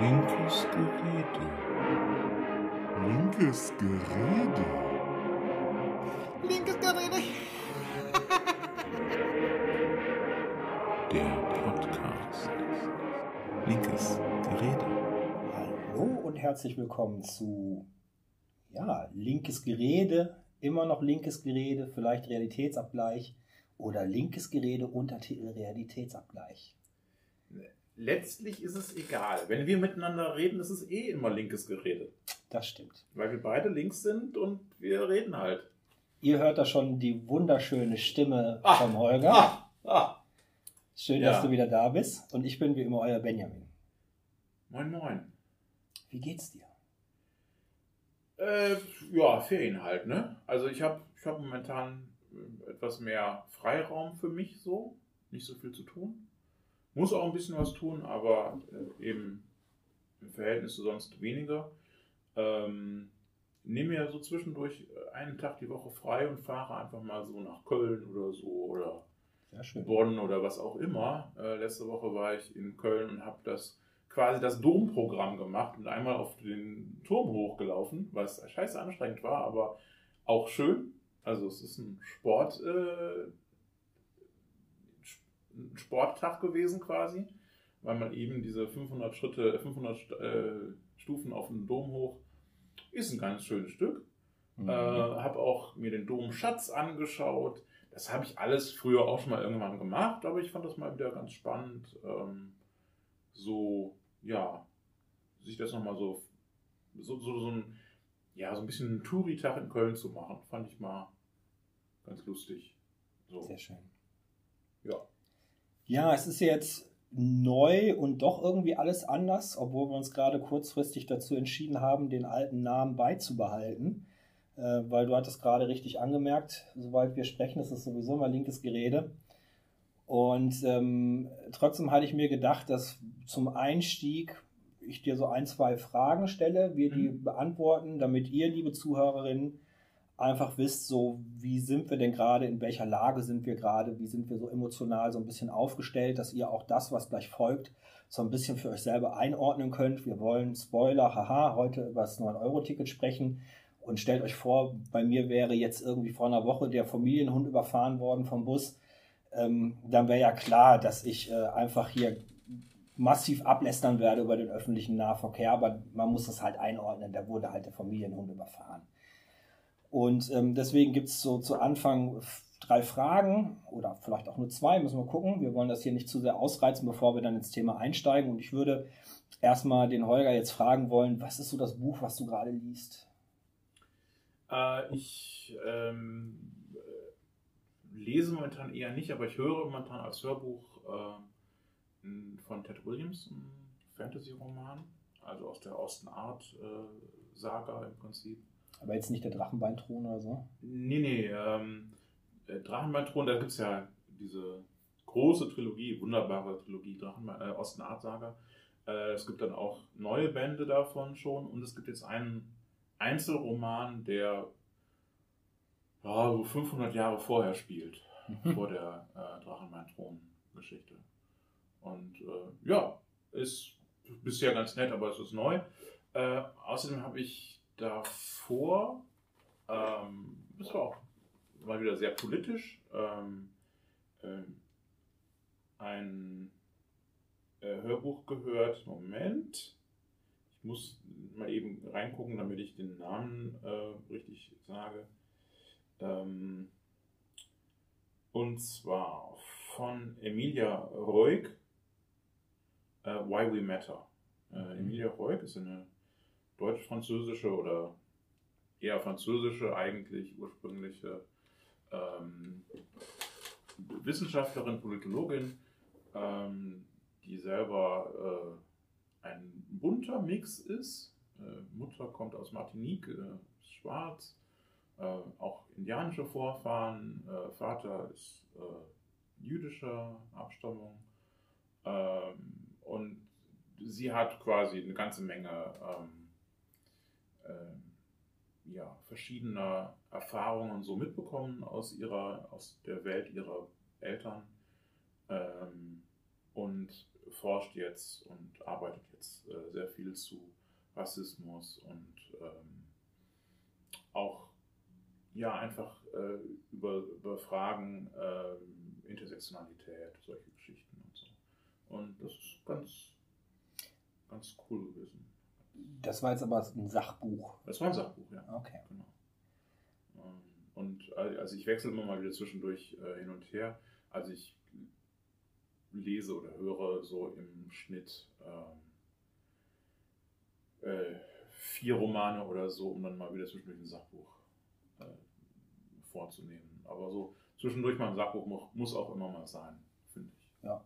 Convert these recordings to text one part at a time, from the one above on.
Linkes Gerede. Linkes Gerede. Linkes Gerede. Der Podcast. Linkes Gerede. Hallo und herzlich willkommen zu ja, linkes Gerede, immer noch linkes Gerede, vielleicht Realitätsabgleich oder linkes Gerede Untertitel Realitätsabgleich. Letztlich ist es egal. Wenn wir miteinander reden, ist es eh immer linkes Gerede. Das stimmt. Weil wir beide links sind und wir reden halt. Ihr hört da schon die wunderschöne Stimme Ah, vom Holger. Ah, ah. Schön, ja. dass du wieder da bist. Und ich bin wie immer euer Benjamin. Moin, moin. Wie geht's dir? Äh, ja, Ferien halt, ne? Also ich habe ich hab momentan äh, etwas mehr Freiraum für mich so. Nicht so viel zu tun. Muss auch ein bisschen was tun, aber äh, eben im Verhältnis zu sonst weniger. Ähm, nehme mir so zwischendurch einen Tag die Woche frei und fahre einfach mal so nach Köln oder so oder. Bonn oder was auch immer. Äh, letzte Woche war ich in Köln und habe das quasi das Domprogramm gemacht und einmal auf den Turm hochgelaufen, was scheiße anstrengend war, aber auch schön. Also es ist ein Sport, äh, ein Sporttag gewesen quasi, weil man eben diese 500 Schritte, 500 St- äh, Stufen auf den Dom hoch ist ein ganz schönes Stück. Mhm. Äh, habe auch mir den Domschatz angeschaut. Das habe ich alles früher auch schon mal irgendwann gemacht, aber ich fand das mal wieder ganz spannend. Ähm, so, ja, sich das nochmal so, so, so, so ein, ja, so ein bisschen einen Touri-Tag in Köln zu machen, fand ich mal ganz lustig. So, Sehr schön. Ja. Es ist jetzt neu und doch irgendwie alles anders, obwohl wir uns gerade kurzfristig dazu entschieden haben, den alten Namen beizubehalten. Äh, weil du hattest gerade richtig angemerkt, sobald wir sprechen, ist es sowieso mal linkes Gerede. Und ähm, trotzdem hatte ich mir gedacht, dass zum Einstieg ich dir so ein, zwei Fragen stelle, wir die Mhm. beantworten, damit ihr, liebe Zuhörerinnen, einfach wisst, so wie sind wir denn gerade, in welcher Lage sind wir gerade, wie sind wir so emotional so ein bisschen aufgestellt, dass ihr auch das, was gleich folgt, so ein bisschen für euch selber einordnen könnt. Wir wollen, Spoiler, haha, heute über das 9-Euro-Ticket sprechen. Und stellt euch vor, bei mir wäre jetzt irgendwie vor einer Woche der Familienhund überfahren worden vom Bus. Ähm, dann wäre ja klar, dass ich äh, einfach hier massiv ablästern werde über den öffentlichen Nahverkehr, aber man muss das halt einordnen. Da wurde halt der Familienhund überfahren. Und ähm, deswegen gibt es so zu Anfang drei Fragen oder vielleicht auch nur zwei, müssen wir gucken. Wir wollen das hier nicht zu sehr ausreizen, bevor wir dann ins Thema einsteigen. Und ich würde erstmal den Holger jetzt fragen wollen, was ist so das Buch, was du gerade liest? Äh, ich ähm, äh, lese momentan eher nicht, aber ich höre momentan als Hörbuch äh, von Ted Williams einen Fantasy-Roman, also aus der Austin Art äh, im Prinzip. Aber jetzt nicht der Drachenbeinthron oder so. Nee, nee, ähm, äh, Drachenbeinthron, da gibt es ja diese große Trilogie, wunderbare Trilogie, Drachenbein, äh, Osten Art Saga. Äh, es gibt dann auch neue Bände davon schon und es gibt jetzt einen Einzelroman, der ja, so 500 Jahre vorher spielt, vor der äh, Drachenbeinthron-Geschichte. Und äh, ja, ist bisher ganz nett, aber es ist neu. Äh, außerdem habe ich davor, ähm, das war auch mal wieder sehr politisch, ähm, ähm, ein äh, Hörbuch gehört. Moment. Ich muss mal eben reingucken, damit ich den Namen äh, richtig sage. Ähm, und zwar von Emilia Roig, äh, Why We Matter. Äh, Emilia Roig ist eine deutsch-französische oder eher französische eigentlich ursprüngliche ähm, Wissenschaftlerin, Politologin, ähm, die selber äh, ein bunter Mix ist. Äh, Mutter kommt aus Martinique, äh, ist schwarz, äh, auch indianische Vorfahren, äh, Vater ist äh, jüdischer Abstammung ähm, und sie hat quasi eine ganze Menge ähm, ähm, ja, verschiedener Erfahrungen so mitbekommen aus ihrer, aus der Welt ihrer Eltern. Ähm, und forscht jetzt und arbeitet jetzt äh, sehr viel zu Rassismus und ähm, auch ja einfach äh, über, über Fragen äh, Intersektionalität, solche Geschichten und so. Und das ist ganz, ganz cool gewesen. Das war jetzt aber ein Sachbuch. Das war ein Sachbuch, ja. Okay. Genau. Ähm, Und äh, also ich wechsle immer mal wieder zwischendurch äh, hin und her. Also ich lese oder höre so im Schnitt ähm, äh, vier Romane oder so, um dann mal wieder zwischendurch ein Sachbuch äh, vorzunehmen. Aber so zwischendurch mal ein Sachbuch mu muss auch immer mal sein, finde ich. Ja.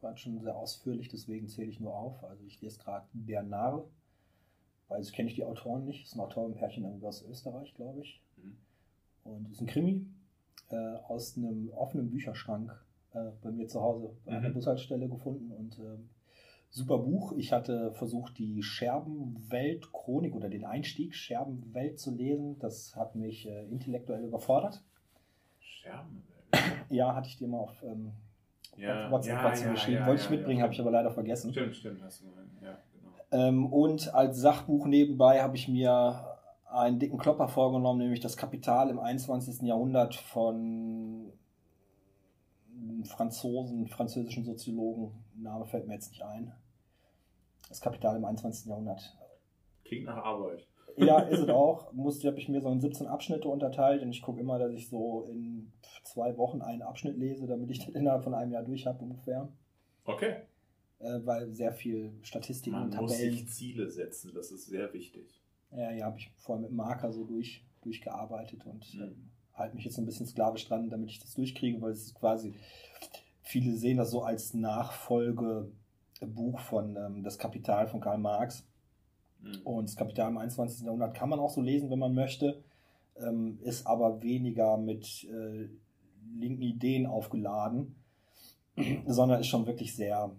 Mhm. War schon sehr ausführlich, deswegen zähle ich nur auf. Also ich lese gerade Der Narr, weil das kenne ich die Autoren nicht. Das ist ein Autorenpärchen irgendwie aus Österreich, glaube ich. Mhm. Und ist ein Krimi äh, aus einem offenen Bücherschrank äh, bei mir zu Hause an der Mhm. Bushaltestelle gefunden und ähm, super Buch. Ich hatte versucht, die Scherbenwelt-Chronik oder den Einstieg Scherbenwelt zu lesen. Das hat mich äh, intellektuell überfordert. Scherbenwelt. Ja, hatte ich dir mal auf ähm, Ja, WhatsApp ja, ja, geschrieben. Wollte ich mitbringen, habe ich aber leider vergessen. Stimmt, stimmt, hast du gemeint. Ja, genau. Ähm, und als Sachbuch nebenbei habe ich mir einen dicken Klopper vorgenommen, nämlich das Kapital im 21. Jahrhundert von Franzosen, französischen Soziologen. Name fällt mir jetzt nicht ein. Das Kapital im 21. Jahrhundert. Klingt nach Arbeit. Ja, ist es auch. Musste habe ich mir so in 17 Abschnitte unterteilt und ich gucke immer, dass ich so in zwei Wochen einen Abschnitt lese, damit ich das innerhalb von einem Jahr durch habe ungefähr. Okay. Äh, weil sehr viel Statistiken Man und muss Tabellen. sich Ziele setzen, das ist sehr wichtig. Ja, ja, habe ich vorher mit Marker so durch, durchgearbeitet und Mhm. ähm, halte mich jetzt so ein bisschen sklavisch dran, damit ich das durchkriege, weil es ist quasi, viele sehen das so als Nachfolgebuch von ähm, Das Kapital von Karl Marx. Mhm. Und das Kapital im 21. Jahrhundert kann man auch so lesen, wenn man möchte, ähm, ist aber weniger mit äh, linken Ideen aufgeladen, sondern ist schon wirklich sehr,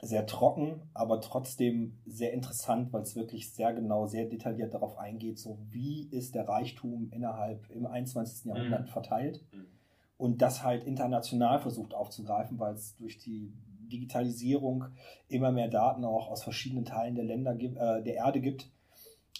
sehr trocken, aber trotzdem sehr interessant, weil es wirklich sehr genau, sehr detailliert darauf eingeht, so wie ist der Reichtum innerhalb im 21. Jahrhundert Mhm. verteilt Mhm. und das halt international versucht aufzugreifen, weil es durch die Digitalisierung immer mehr Daten auch aus verschiedenen Teilen der Länder gibt, äh, der Erde gibt.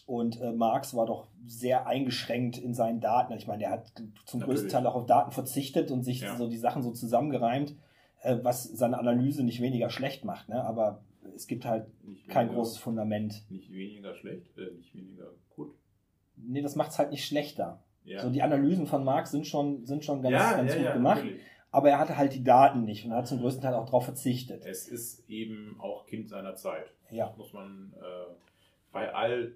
Und äh, Marx war doch sehr eingeschränkt in seinen Daten. Ich meine, er hat zum Natürlich. größten Teil auch auf Daten verzichtet und sich Ja. so die Sachen so zusammengereimt, äh, was seine Analyse nicht weniger schlecht macht. Ne? Aber es gibt halt Nicht kein weniger- großes Fundament. Nicht weniger schlecht, äh, nicht weniger gut. Nee, das macht es halt nicht schlechter. Ja, So die Analysen von Marx sind schon, sind schon ganz, ja, ganz gut gemacht. natürlich. Aber er hatte halt die Daten nicht und hat zum größten Teil auch darauf verzichtet. Es ist eben auch Kind seiner Zeit. Ja. Muss man äh, bei all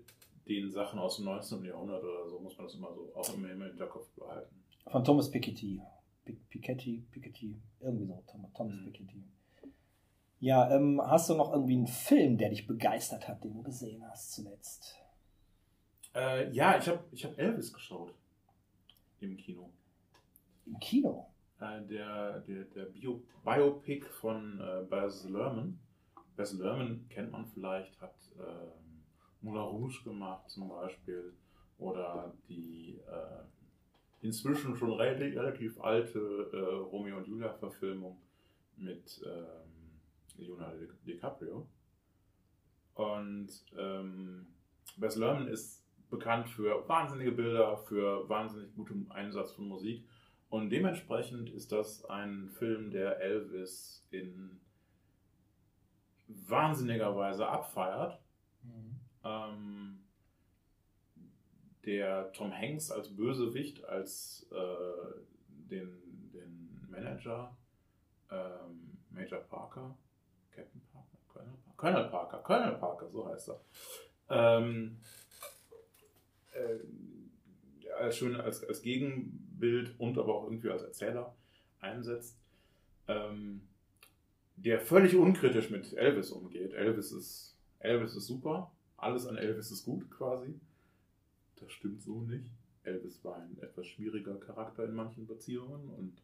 den Sachen aus dem 19. Jahrhundert oder so, muss man das immer so auch immer im Hinterkopf behalten. Von Thomas Piketty. Pi- Piketty, Piketty, irgendwie so, Thomas Mhm. Piketty. Ja, ähm, hast du noch irgendwie einen Film, der dich begeistert hat, den du gesehen hast zuletzt? Äh, ja, ich habe ich hab Elvis geschaut im Kino. Im Kino? Äh, der der, der Bio, Biopic von äh, Baz Luhrmann. Baz Luhrmann kennt man vielleicht, hat ähm, Moulin Rouge gemacht zum Beispiel oder die äh, inzwischen schon relativ, relativ alte äh, Romeo und Julia Verfilmung mit ähm, Leonardo Di- DiCaprio. Und ähm, Baz Luhrmann ist bekannt für wahnsinnige Bilder, für wahnsinnig guten Einsatz von Musik. Und dementsprechend ist das ein Film, der Elvis in wahnsinniger Weise abfeiert. Ähm, der Tom Hanks als Bösewicht, als äh, den, den Manager, ähm, Major Parker, Captain Parker, Colonel Parker, Colonel Parker, Colonel Parker, so heißt er. Ähm, äh, als schön als, als Gegenbild und aber auch irgendwie als Erzähler einsetzt, ähm, der völlig unkritisch mit Elvis umgeht. Elvis ist, Elvis ist super, alles an Elvis ist gut quasi. Das stimmt so nicht. Elvis war ein etwas schwieriger Charakter in manchen Beziehungen und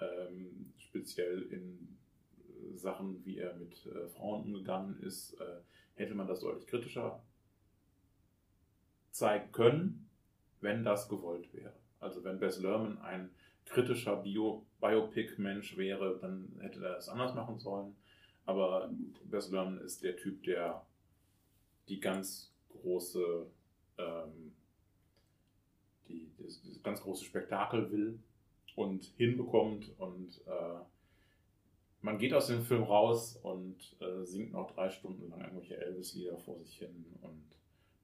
ähm, speziell in äh, Sachen, wie er mit äh, Frauen umgegangen ist, äh, hätte man das deutlich kritischer zeigen können, wenn das gewollt wäre. Also wenn Bess Lerman ein kritischer Bio Biopic-Mensch wäre, dann hätte er das anders machen sollen. Aber Bess Lerman ist der Typ, der die ganz große, ähm, die, das, das ganz große Spektakel will und hinbekommt und äh, man geht aus dem Film raus und äh, singt noch drei Stunden lang irgendwelche Elvis-Lieder vor sich hin und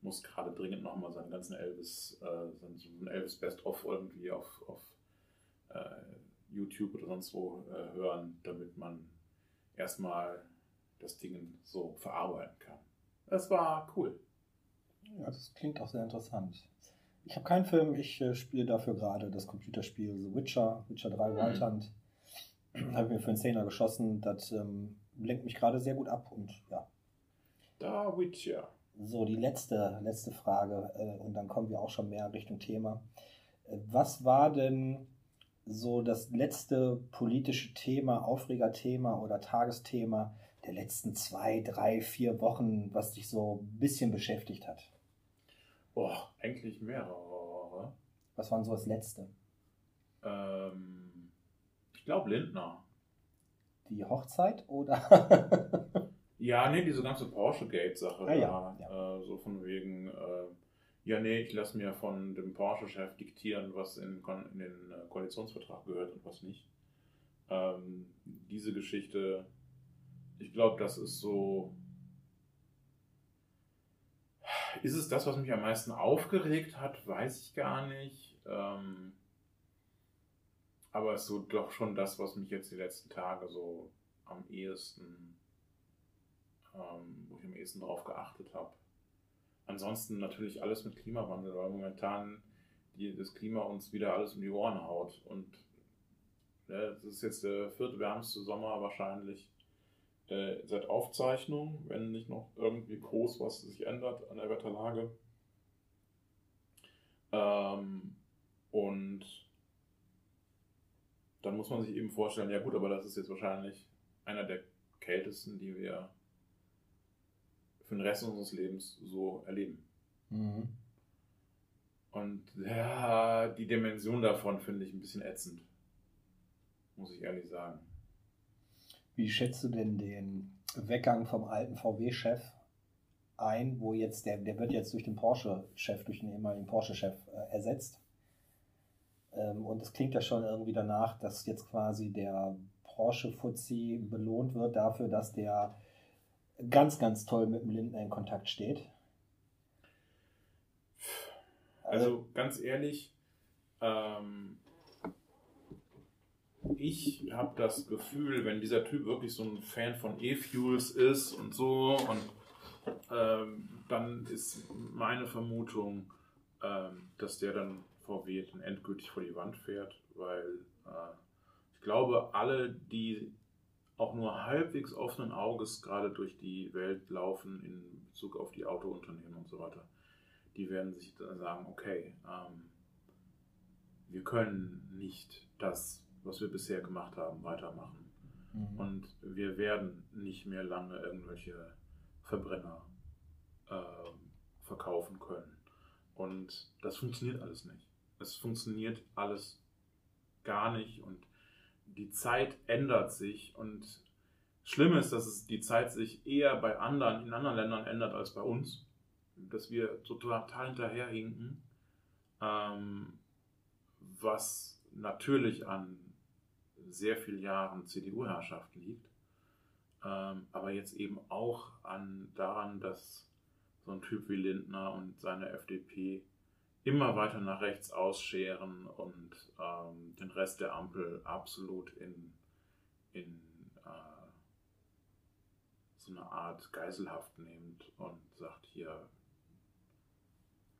muss gerade dringend nochmal seinen ganzen Elvis, äh, seinen Elvis Best-of irgendwie auf, auf äh, YouTube oder sonst wo äh, hören, damit man erstmal das Ding so verarbeiten kann. Das war cool. Ja, das klingt auch sehr interessant. Ich habe keinen Film, ich äh, spiele dafür gerade das Computerspiel The Witcher, Witcher 3 Mhm. Wild Hunt. Habe mir für einen Zehner geschossen, das ähm, lenkt mich gerade sehr gut ab und ja. Da Witcher. So, die letzte, letzte Frage äh, und dann kommen wir auch schon mehr Richtung Thema. Äh, was war denn so das letzte politische Thema, Aufregerthema oder Tagesthema der letzten zwei, drei, vier Wochen, was dich so ein bisschen beschäftigt hat? Boah, eigentlich mehrere. Was war denn so das letzte? Ähm, ich glaube Lindner. Die Hochzeit oder? Ja, nee, diese ganze Porsche-Gate-Sache. Ah, ja, da, Äh, so von wegen, äh, ja, nee, ich lasse mir von dem Porsche-Chef diktieren, was in, in den äh, Koalitionsvertrag gehört und was nicht. Ähm, diese Geschichte, ich glaube, das ist so. Ist es das, was mich am meisten aufgeregt hat? Weiß ich gar nicht. Ähm, aber es ist so doch schon das, was mich jetzt die letzten Tage so am ehesten, ähm, wo ich am ehesten drauf geachtet habe. Ansonsten natürlich alles mit Klimawandel, weil momentan die, das Klima uns wieder alles um die Ohren haut. Und ne, das ist jetzt der vierte wärmste Sommer wahrscheinlich äh, seit Aufzeichnung, wenn nicht noch irgendwie groß was sich ändert an der Wetterlage. Ähm, und dann muss man sich eben vorstellen, ja gut, aber das ist jetzt wahrscheinlich einer der kältesten, die wir für den Rest unseres Lebens so erleben. Mhm. Und ja, die Dimension davon finde ich ein bisschen ätzend. Muss ich ehrlich sagen. Wie schätzt du denn den Weggang vom alten VW-Chef ein, wo jetzt der, der wird jetzt durch den Porsche-Chef, durch den ehemaligen Porsche-Chef äh, ersetzt? Ähm, und es klingt ja schon irgendwie danach, dass jetzt quasi der Porsche-Fuzzi belohnt wird dafür, dass der ganz, ganz toll mit dem Lindner in Kontakt steht. Also ganz ehrlich, ähm, ich habe das Gefühl, wenn dieser Typ wirklich so ein Fan von E-Fuels ist und so, und ähm, dann ist meine Vermutung, ähm, dass der dann VW dann endgültig vor die Wand fährt, weil äh, ich glaube, alle, die auch nur halbwegs offenen Auges gerade durch die Welt laufen in Bezug auf die Autounternehmen und so weiter, die werden sich dann sagen, okay, ähm, wir können nicht das, was wir bisher gemacht haben, weitermachen. Mhm. Und wir werden nicht mehr lange irgendwelche Verbrenner ähm, verkaufen können. Und das funktioniert alles nicht. Es funktioniert alles gar nicht und die Zeit ändert sich und schlimm ist, dass es die Zeit sich eher bei anderen, in anderen Ländern ändert als bei uns. Dass wir total hinterherhinken, ähm, was natürlich an sehr vielen Jahren CDU-Herrschaft liegt, ähm, aber jetzt eben auch an daran, dass so ein Typ wie Lindner und seine FDP immer weiter nach rechts ausscheren und ähm, den Rest der Ampel absolut in, in äh, so eine Art Geiselhaft nimmt und sagt hier,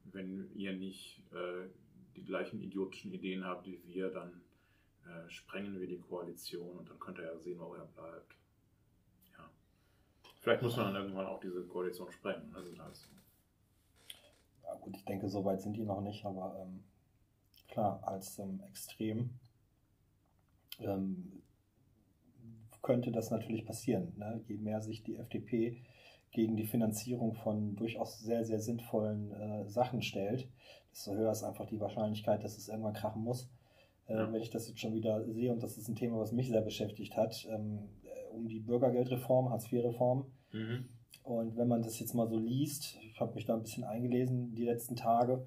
wenn ihr nicht äh, die gleichen idiotischen Ideen habt wie wir, dann äh, sprengen wir die Koalition und dann könnt ihr ja sehen, wo er bleibt. Ja. Vielleicht muss man dann irgendwann auch diese Koalition sprengen. Also das, gut, ich denke, so weit sind die noch nicht, aber ähm, klar, als ähm, Extrem ähm, könnte das natürlich passieren. Ne? Je mehr sich die FDP gegen die Finanzierung von durchaus sehr, sehr sinnvollen äh, Sachen stellt, desto höher ist einfach die Wahrscheinlichkeit, dass es irgendwann krachen muss. Äh, Ja. Wenn ich das jetzt schon wieder sehe, und das ist ein Thema, was mich sehr beschäftigt hat, ähm, äh, um die Bürgergeldreform, Hartz-IV-Reform. Mhm. Und wenn man das jetzt mal so liest, ich habe mich da ein bisschen eingelesen die letzten Tage,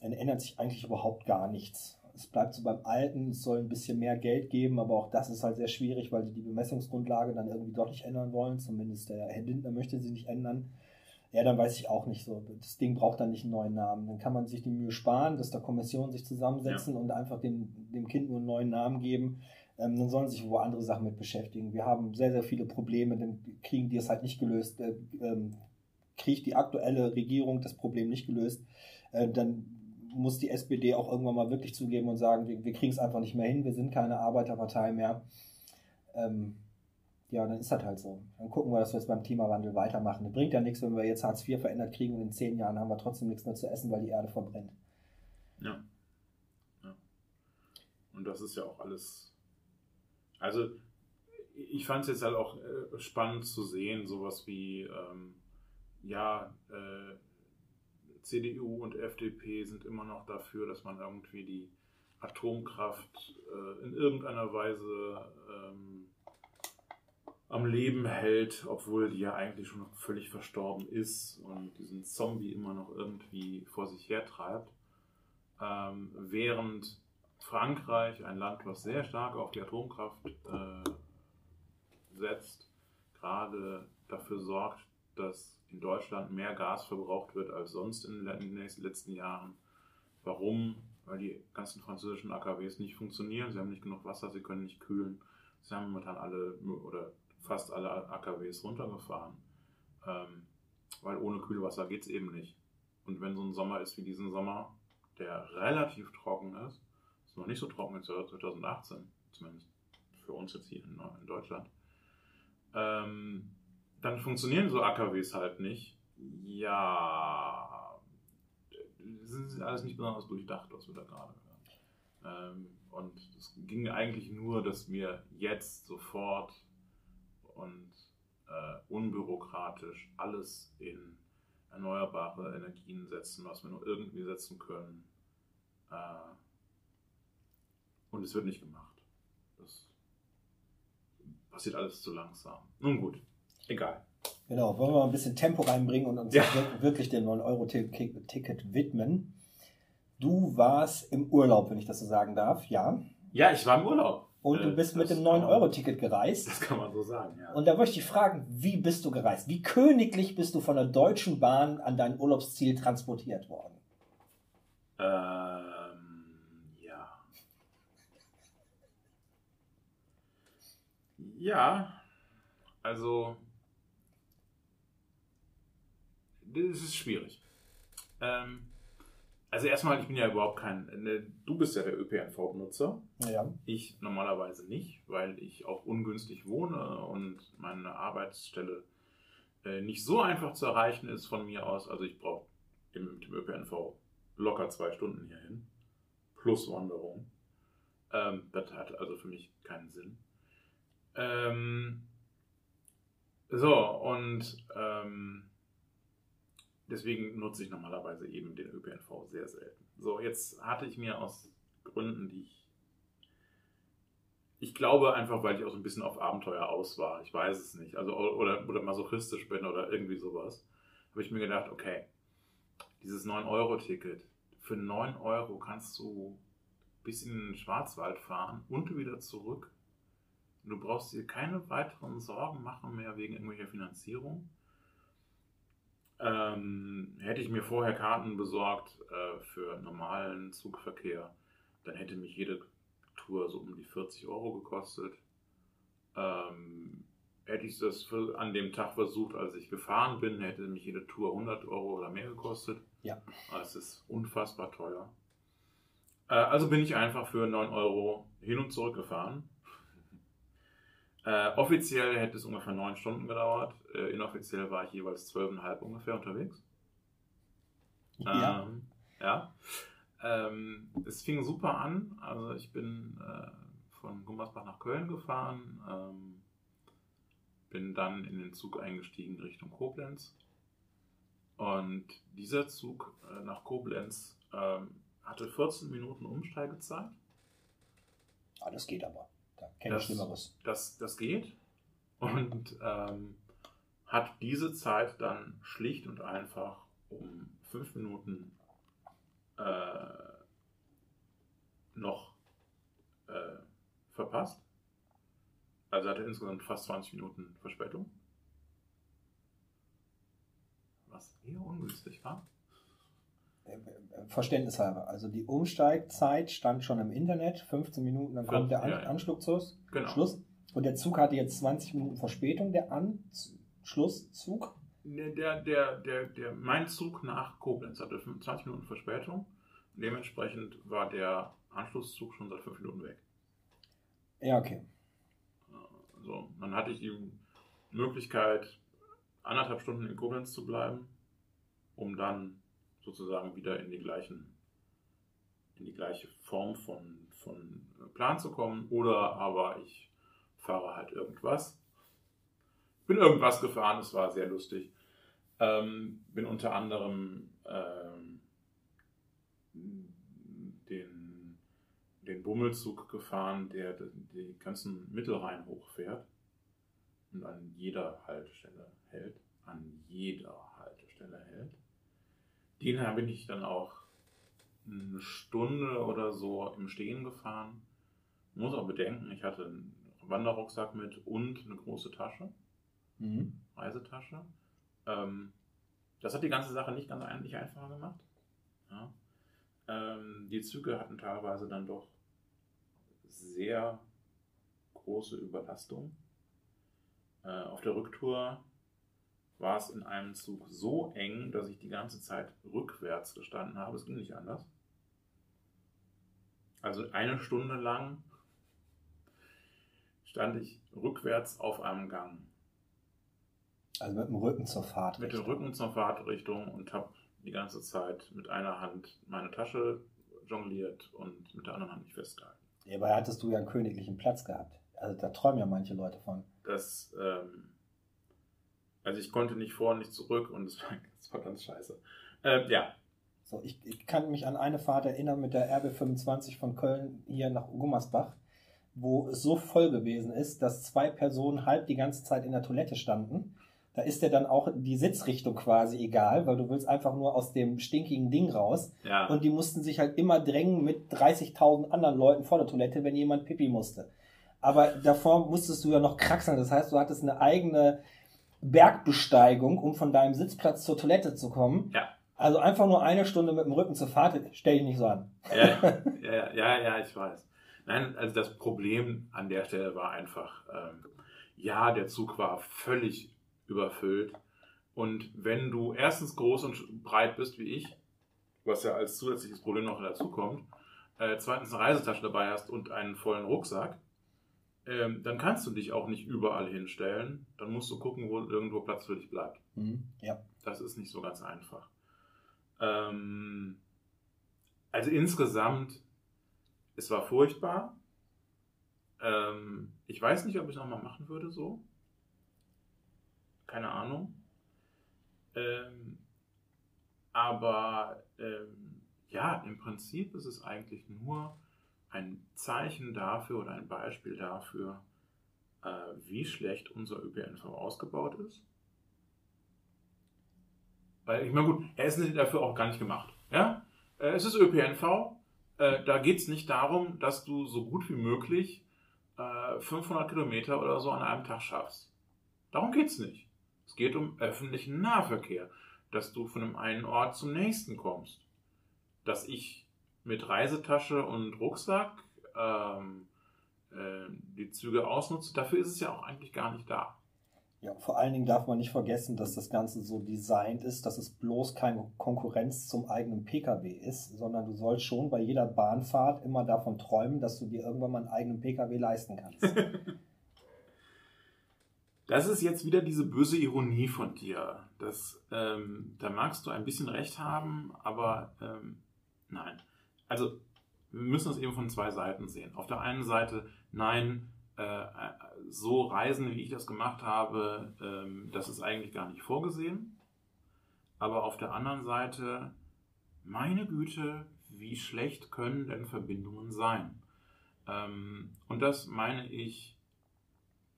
dann ändert sich eigentlich überhaupt gar nichts. Es bleibt so beim Alten, es soll ein bisschen mehr Geld geben, aber auch das ist halt sehr schwierig, weil die die Bemessungsgrundlage dann irgendwie doch nicht ändern wollen. Zumindest der Herr Lindner möchte sie nicht ändern. Ja, dann weiß ich auch nicht so. Das Ding braucht dann nicht einen neuen Namen. Dann kann man sich die Mühe sparen, dass da Kommissionen sich zusammensetzen und einfach dem, dem Kind nur einen neuen Namen geben. Ähm, dann sollen sich wo andere Sachen mit beschäftigen. Wir haben sehr, sehr viele Probleme, dann kriegen die es halt nicht gelöst. Äh, ähm, kriegt die aktuelle Regierung das Problem nicht gelöst, äh, dann muss die SPD auch irgendwann mal wirklich zugeben und sagen, wir, wir kriegen es einfach nicht mehr hin, wir sind keine Arbeiterpartei mehr. Ähm, ja, dann ist das halt so. Dann gucken wir, dass wir jetzt beim Klimawandel weitermachen. Das bringt ja nichts, wenn wir jetzt Hartz IV verändert kriegen und in zehn Jahren haben wir trotzdem nichts mehr zu essen, weil die Erde verbrennt. Ja. ja. Und das ist ja auch alles. Also, ich fand es jetzt halt auch äh, spannend zu sehen, sowas wie, ähm, ja, äh, CDU und FDP sind immer noch dafür, dass man irgendwie die Atomkraft äh, in irgendeiner Weise ähm, am Leben hält, obwohl die ja eigentlich schon völlig verstorben ist und diesen Zombie immer noch irgendwie vor sich hertreibt. Ähm, während Frankreich, ein Land, was sehr stark auf die Atomkraft äh, setzt, gerade dafür sorgt, dass in Deutschland mehr Gas verbraucht wird als sonst in den letzten Jahren. Warum? Weil die ganzen französischen AKWs nicht funktionieren. Sie haben nicht genug Wasser, sie können nicht kühlen. Sie haben momentan alle oder fast alle AKWs runtergefahren. Ähm, weil ohne Kühlwasser geht es eben nicht. Und wenn so ein Sommer ist wie diesen Sommer, der relativ trocken ist, ist noch nicht so trocken wie 2018, zumindest für uns jetzt hier in, Deutschland, ähm, dann funktionieren so AKWs halt nicht. Ja, das ist alles nicht besonders durchdacht, was wir da gerade hören. Ähm, und es ging eigentlich nur, dass wir jetzt sofort und äh, unbürokratisch alles in erneuerbare Energien setzen, was wir nur irgendwie setzen können. Äh, und es wird nicht gemacht. Das passiert alles zu langsam. Nun gut, egal. Genau, wollen wir mal ein bisschen Tempo reinbringen und uns Ja. wirklich dem 9-Euro-Ticket widmen. Du warst im Urlaub, wenn ich das so sagen darf, ja. Ja, ich war im Urlaub. Und du Äh, bist mit dem kann man- 9-Euro-Ticket gereist. Das kann man so sagen, ja. Und da wollte ich dich fragen, wie bist du gereist? Wie königlich bist du von der Deutschen Bahn an dein Urlaubsziel transportiert worden? Ähm, Ja, also, das ist schwierig. Ähm, also erstmal, ich bin ja überhaupt kein, ne, du bist ja der ÖPNV-Benutzer. Ja. Ich normalerweise nicht, weil ich auch ungünstig wohne und meine Arbeitsstelle äh, nicht so einfach zu erreichen ist von mir aus. Also ich brauche mit dem ÖPNV locker zwei Stunden hierhin, plus Wanderung. Ähm, das hat also für mich keinen Sinn. Ähm, so, und ähm, deswegen nutze ich normalerweise eben den ÖPNV sehr selten. So, jetzt hatte ich mir aus Gründen, die ich ich glaube einfach, weil ich auch so ein bisschen auf Abenteuer aus war. Ich weiß es nicht. Also, oder, oder masochistisch bin oder irgendwie sowas. Habe ich mir gedacht, okay, dieses 9-Euro-Ticket, für 9 Euro kannst du bis in den Schwarzwald fahren und wieder zurück. Du brauchst dir keine weiteren Sorgen machen mehr wegen irgendwelcher Finanzierung. Ähm, hätte ich mir vorher Karten besorgt äh, für normalen Zugverkehr, dann hätte mich jede Tour so um die 40 Euro gekostet. Ähm, hätte ich das für, an dem Tag versucht, als ich gefahren bin, hätte mich jede Tour 100 Euro oder mehr gekostet. Ja. Es ist unfassbar teuer. Äh, also bin ich einfach für 9 Euro hin und zurück gefahren. Äh, offiziell hätte es ungefähr 9 Stunden gedauert. Äh, inoffiziell war ich jeweils 12,5 ungefähr unterwegs. Ja. Ähm, ja. Ähm, es fing super an. Also ich bin äh, von Gummersbach nach Köln gefahren, ähm, bin dann in den Zug eingestiegen Richtung Koblenz. Und dieser Zug äh, nach Koblenz ähm, hatte 14 Minuten Umsteigezeit. Ah, das geht aber. Da kenne ich Das- Schlimmeres. Das, das geht. und ähm, hat diese Zeit dann schlicht und einfach um fünf Minuten äh, noch äh, verpasst. Also hatte insgesamt fast 20 Minuten Verspätung. Was eher ungünstig war. Verständnishalber. Also die Umsteigzeit stand schon im Internet, 15 Minuten, dann kommt der An Ja, ja. Anschluss. Genau. Schluss. Und der Zug hatte jetzt 20 Minuten Verspätung, der Anschlusszug. Nee, Der, der, der, der, mein Zug nach Koblenz hatte 25 Minuten Verspätung. Dementsprechend war der Anschlusszug schon seit 5 Minuten weg. Ja, okay. So, dann hatte ich die Möglichkeit, anderthalb Stunden in Koblenz zu bleiben, um dann sozusagen wieder in die gleichen, in die gleiche Form von, von Plan zu kommen. Oder aber ich fahre halt irgendwas. Bin irgendwas gefahren, es war sehr lustig. Ähm, bin unter anderem ähm, den, den Bummelzug gefahren, der die ganzen Mittelrhein hochfährt und an jeder Haltestelle hält. An jeder Haltestelle hält. Den bin ich dann auch eine Stunde oder so im Stehen gefahren. Muss auch bedenken, ich hatte einen Wanderrucksack mit und eine große Tasche. Mhm. Reisetasche. Ähm, das hat die ganze Sache nicht ganz ein- nicht einfacher gemacht. Ja. Ähm, die Züge hatten teilweise dann doch sehr große Überlastung. Äh, auf der Rücktour war es in einem Zug so eng, dass ich die ganze Zeit rückwärts gestanden habe. Es ging nicht anders. Also eine Stunde lang stand ich rückwärts auf einem Gang Also mit dem Rücken zur Fahrt. mit dem Rücken zur Fahrtrichtung und habe die ganze Zeit mit einer Hand meine Tasche jongliert und mit der anderen Hand mich festgehalten. Dabei hattest du ja einen königlichen Platz gehabt. Also da träumen ja manche Leute von. Das, ähm, also ich konnte nicht vor und nicht zurück und es war, das war ganz scheiße. Ähm, ja, So, ich, ich kann mich an eine Fahrt erinnern mit der RB25 von Köln hier nach Gummersbach, wo es so voll gewesen ist, dass zwei Personen halb die ganze Zeit in der Toilette standen. Da ist dir dann auch die Sitzrichtung quasi egal, weil du willst einfach nur aus dem stinkigen Ding raus. ja. Und die mussten sich halt immer drängen mit 30.000 anderen Leuten vor der Toilette, wenn jemand pipi musste. Aber davor musstest du ja noch kraxeln. Das heißt, du hattest eine eigene Bergbesteigung, um von deinem Sitzplatz zur Toilette zu kommen. Ja. Also einfach nur eine Stunde mit dem Rücken zur Fahrt, stell dich nicht so an. ja, ja, ja, ja, ich weiß. Nein, also das Problem an der Stelle war einfach, ähm, ja, der Zug war völlig überfüllt. Und wenn du erstens groß und breit bist wie ich, was ja als zusätzliches Problem noch dazu kommt, äh, zweitens eine Reisetasche dabei hast und einen vollen Rucksack, ähm, dann kannst du dich auch nicht überall hinstellen. Dann musst du gucken, wo irgendwo Platz für dich bleibt. Mhm. Ja. Das ist nicht so ganz einfach. Ähm, also insgesamt, es war furchtbar. Ähm, ich weiß nicht, ob ich es nochmal machen würde so. Keine Ahnung. Ähm, aber ähm, ja, im Prinzip ist es eigentlich nur ein Zeichen dafür oder ein Beispiel dafür, äh, wie schlecht unser ÖPNV ausgebaut ist. Weil ich meine, gut, er ist dafür auch gar nicht gemacht. Ja? Äh, Es ist ÖPNV. Äh, Da geht es nicht darum, dass du so gut wie möglich äh, 500 Kilometer oder so an einem Tag schaffst. Darum geht es nicht. Es geht um öffentlichen Nahverkehr, dass du von dem einen Ort zum nächsten kommst. Dass ich mit Reisetasche und Rucksack ähm, äh, die Züge ausnutze, dafür ist es ja auch eigentlich gar nicht da. Ja, vor allen Dingen darf man nicht vergessen, dass das Ganze so designt ist, dass es bloß keine Konkurrenz zum eigenen Pkw ist, sondern du sollst schon bei jeder Bahnfahrt immer davon träumen, dass du dir irgendwann mal einen eigenen Pkw leisten kannst. Das ist jetzt wieder diese böse Ironie von dir. Das, ähm, da magst du ein bisschen recht haben, aber ähm, nein. Also wir müssen es eben von zwei Seiten sehen. Auf der einen Seite, nein, äh, so reisen, wie ich das gemacht habe, ähm, das ist eigentlich gar nicht vorgesehen. Aber auf der anderen Seite, meine Güte, wie schlecht können denn Verbindungen sein? Ähm, und das meine ich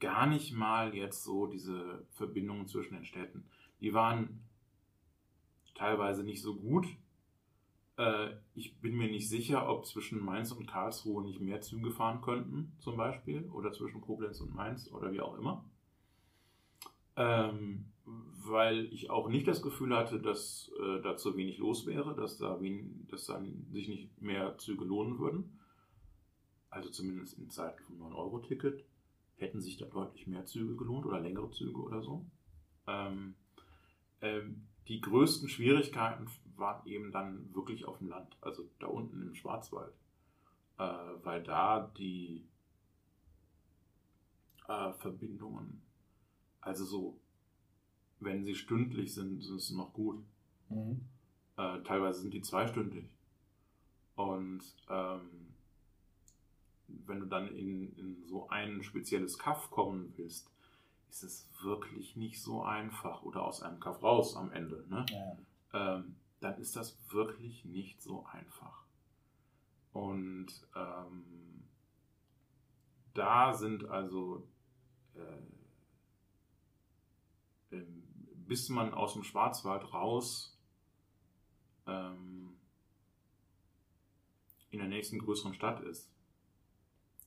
gar nicht mal jetzt so diese Verbindungen zwischen den Städten. Die waren teilweise nicht so gut. Äh, ich bin mir nicht sicher, ob zwischen Mainz und Karlsruhe nicht mehr Züge fahren könnten, zum Beispiel, oder zwischen Koblenz und Mainz oder wie auch immer. Ähm, weil ich auch nicht das Gefühl hatte, dass äh, da zu wenig los wäre, dass da, wen, dass dann sich nicht mehr Züge lohnen würden. Also zumindest in Zeiten vom 9-Euro-Ticket hätten sich da deutlich mehr Züge gelohnt oder längere Züge oder so. Ähm, ähm, die größten Schwierigkeiten waren eben dann wirklich auf dem Land, also da unten im Schwarzwald, äh, weil da die äh, Verbindungen, also so, wenn sie stündlich sind, sind es noch gut. Mhm. Äh, teilweise sind die zweistündig. Und ähm, wenn du dann in, in so ein spezielles Kaff kommen willst, ist es wirklich nicht so einfach. Oder aus einem Kaff raus am Ende. Ne? Ja. ähm, dann ist das wirklich nicht so einfach. Und ähm, da sind also, äh, bis man aus dem Schwarzwald raus ähm, in der nächsten größeren Stadt ist,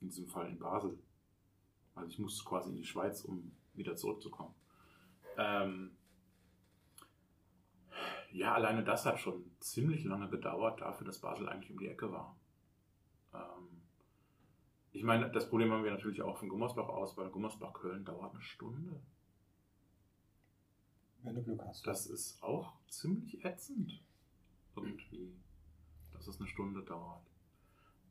in diesem Fall in Basel, also ich musste quasi in die Schweiz, um wieder zurückzukommen. Ähm, ja, alleine das hat schon ziemlich lange gedauert, dafür, dass Basel eigentlich um die Ecke war. Ähm, ich meine, das Problem haben wir natürlich auch von Gummersbach aus, weil Gummersbach-Köln dauert eine Stunde. Wenn du Glück hast. Das ist auch ziemlich ätzend. Irgendwie, dass es eine Stunde dauert.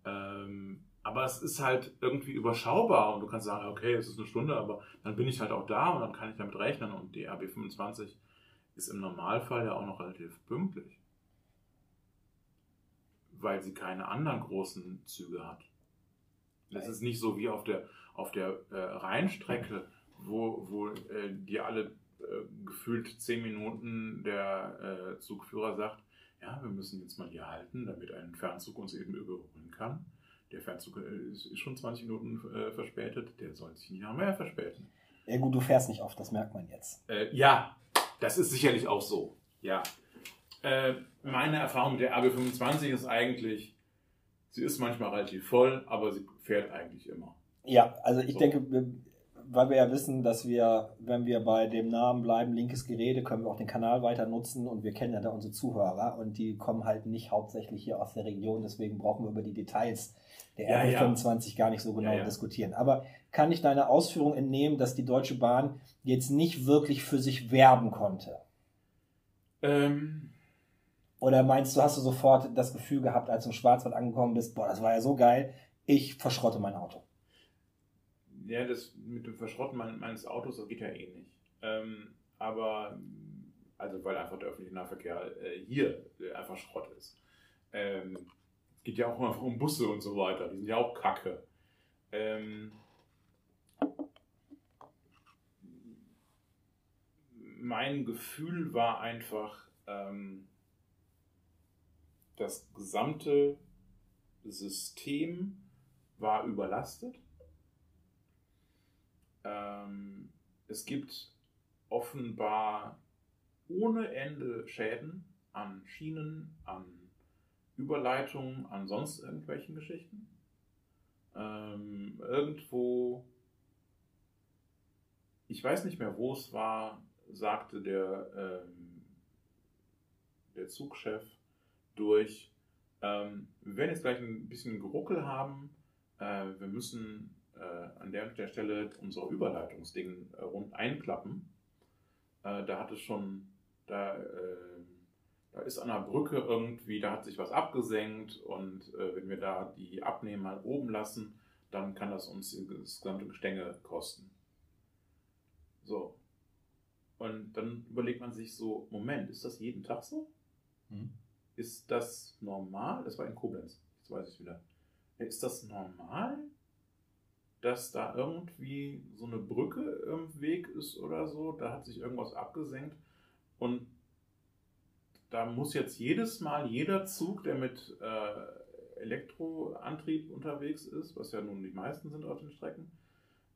Ähm, aber es ist halt irgendwie überschaubar und du kannst sagen, okay, es ist eine Stunde, aber dann bin ich halt auch da und dann kann ich damit rechnen und die RB25 ist im Normalfall ja auch noch relativ pünktlich. Weil sie keine anderen großen Züge hat. Es ist nicht so wie auf der, auf der äh, Rheinstrecke, wo, wo äh, die alle äh, gefühlt zehn Minuten der äh, Zugführer sagt, ja, wir müssen jetzt mal hier halten, damit ein Fernzug uns eben überholen kann. Der Fernzug äh, ist, ist schon 20 Minuten äh, verspätet, der soll sich nicht noch mehr verspäten. Ja gut, du fährst nicht oft, das merkt man jetzt. Äh, ja, das ist sicherlich auch so. Ja. Äh, meine Erfahrung mit der RB25 ist eigentlich, sie ist manchmal relativ voll, aber sie fährt eigentlich immer. Ja, also ich So. denke, weil wir ja wissen, dass wir, wenn wir bei dem Namen bleiben, linkes Gerede, können wir auch den Kanal weiter nutzen und wir kennen ja da unsere Zuhörer und die kommen halt nicht hauptsächlich hier aus der Region, deswegen brauchen wir über die Details der Ja, ja. RB25 gar nicht so genau Ja, ja. diskutieren. Aber kann ich deiner Ausführung entnehmen, dass die Deutsche Bahn jetzt nicht wirklich für sich werben konnte? Ähm, Oder meinst du, hast du sofort das Gefühl gehabt, als du im Schwarzwald angekommen bist, boah, das war ja so geil, ich verschrotte mein Auto. ja, das mit dem Verschrotten mein- meines Autos, das geht ja eh nicht. Ähm, aber, also weil einfach der öffentliche Nahverkehr äh, hier äh, einfach Schrott ist. Ähm, geht ja auch immer um Busse und so weiter, die sind ja auch kacke. Ähm, mein Gefühl war einfach, ähm, das gesamte System war überlastet. Ähm, es gibt offenbar ohne Ende Schäden an Schienen, an Überleitungen, an sonst irgendwelchen Geschichten. Ähm, irgendwo, ich weiß nicht mehr, wo es war, sagte der, ähm, der Zugchef durch, ähm, wir werden jetzt gleich ein bisschen Geruckel haben, äh, wir müssen äh, an der der Stelle unser Überleitungsding äh, rund einklappen. Äh, da hat es schon, da, äh, da ist an der Brücke irgendwie, da hat sich was abgesenkt und äh, wenn wir da die Abnehmen mal oben lassen, dann kann das uns das gesamte Gestänge kosten. So. Und dann überlegt man sich so, Moment, ist das jeden Tag so? Ist das normal? Das war in Koblenz, jetzt weiß ich wieder. Ist das normal, dass da irgendwie so eine Brücke im Weg ist oder so? Da hat sich irgendwas abgesenkt und da muss jetzt jedes Mal jeder Zug, der mit äh, Elektroantrieb unterwegs ist, was ja nun die meisten sind auf den Strecken,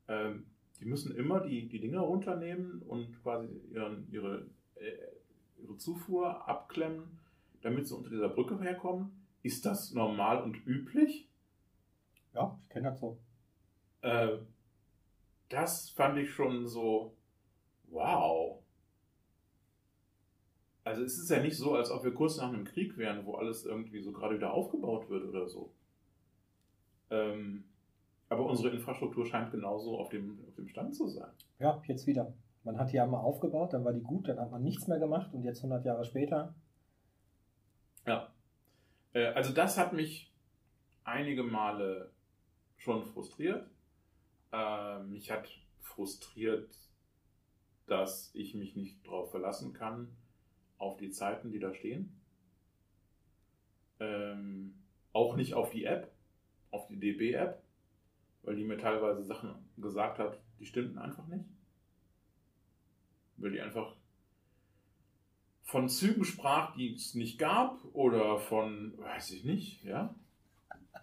ähm, die müssen immer die, die Dinger runternehmen und quasi ihren, ihre, äh, ihre Zufuhr abklemmen, damit sie unter dieser Brücke herkommen. Ist das normal und üblich? Ja, ich kenne das so. Äh, das fand ich schon so, wow. Also es ist ja nicht so, als ob wir kurz nach einem Krieg wären, wo alles irgendwie so gerade wieder aufgebaut wird oder so. Ähm, aber unsere Infrastruktur scheint genauso auf dem, auf dem Stand zu sein. Ja, jetzt wieder. Man hat die einmal aufgebaut, dann war die gut, dann hat man nichts mehr gemacht und jetzt 100 Jahre später. Ja. Äh, also das hat mich einige Male schon frustriert. Äh, mich hat frustriert, dass ich mich nicht darauf verlassen kann, auf die Zeiten, die da stehen. Ähm, auch nicht auf die App, auf die DB-App, weil die mir teilweise Sachen gesagt hat, die stimmten einfach nicht. Weil die einfach von Zügen sprach, die es nicht gab, oder von, weiß ich nicht, ja.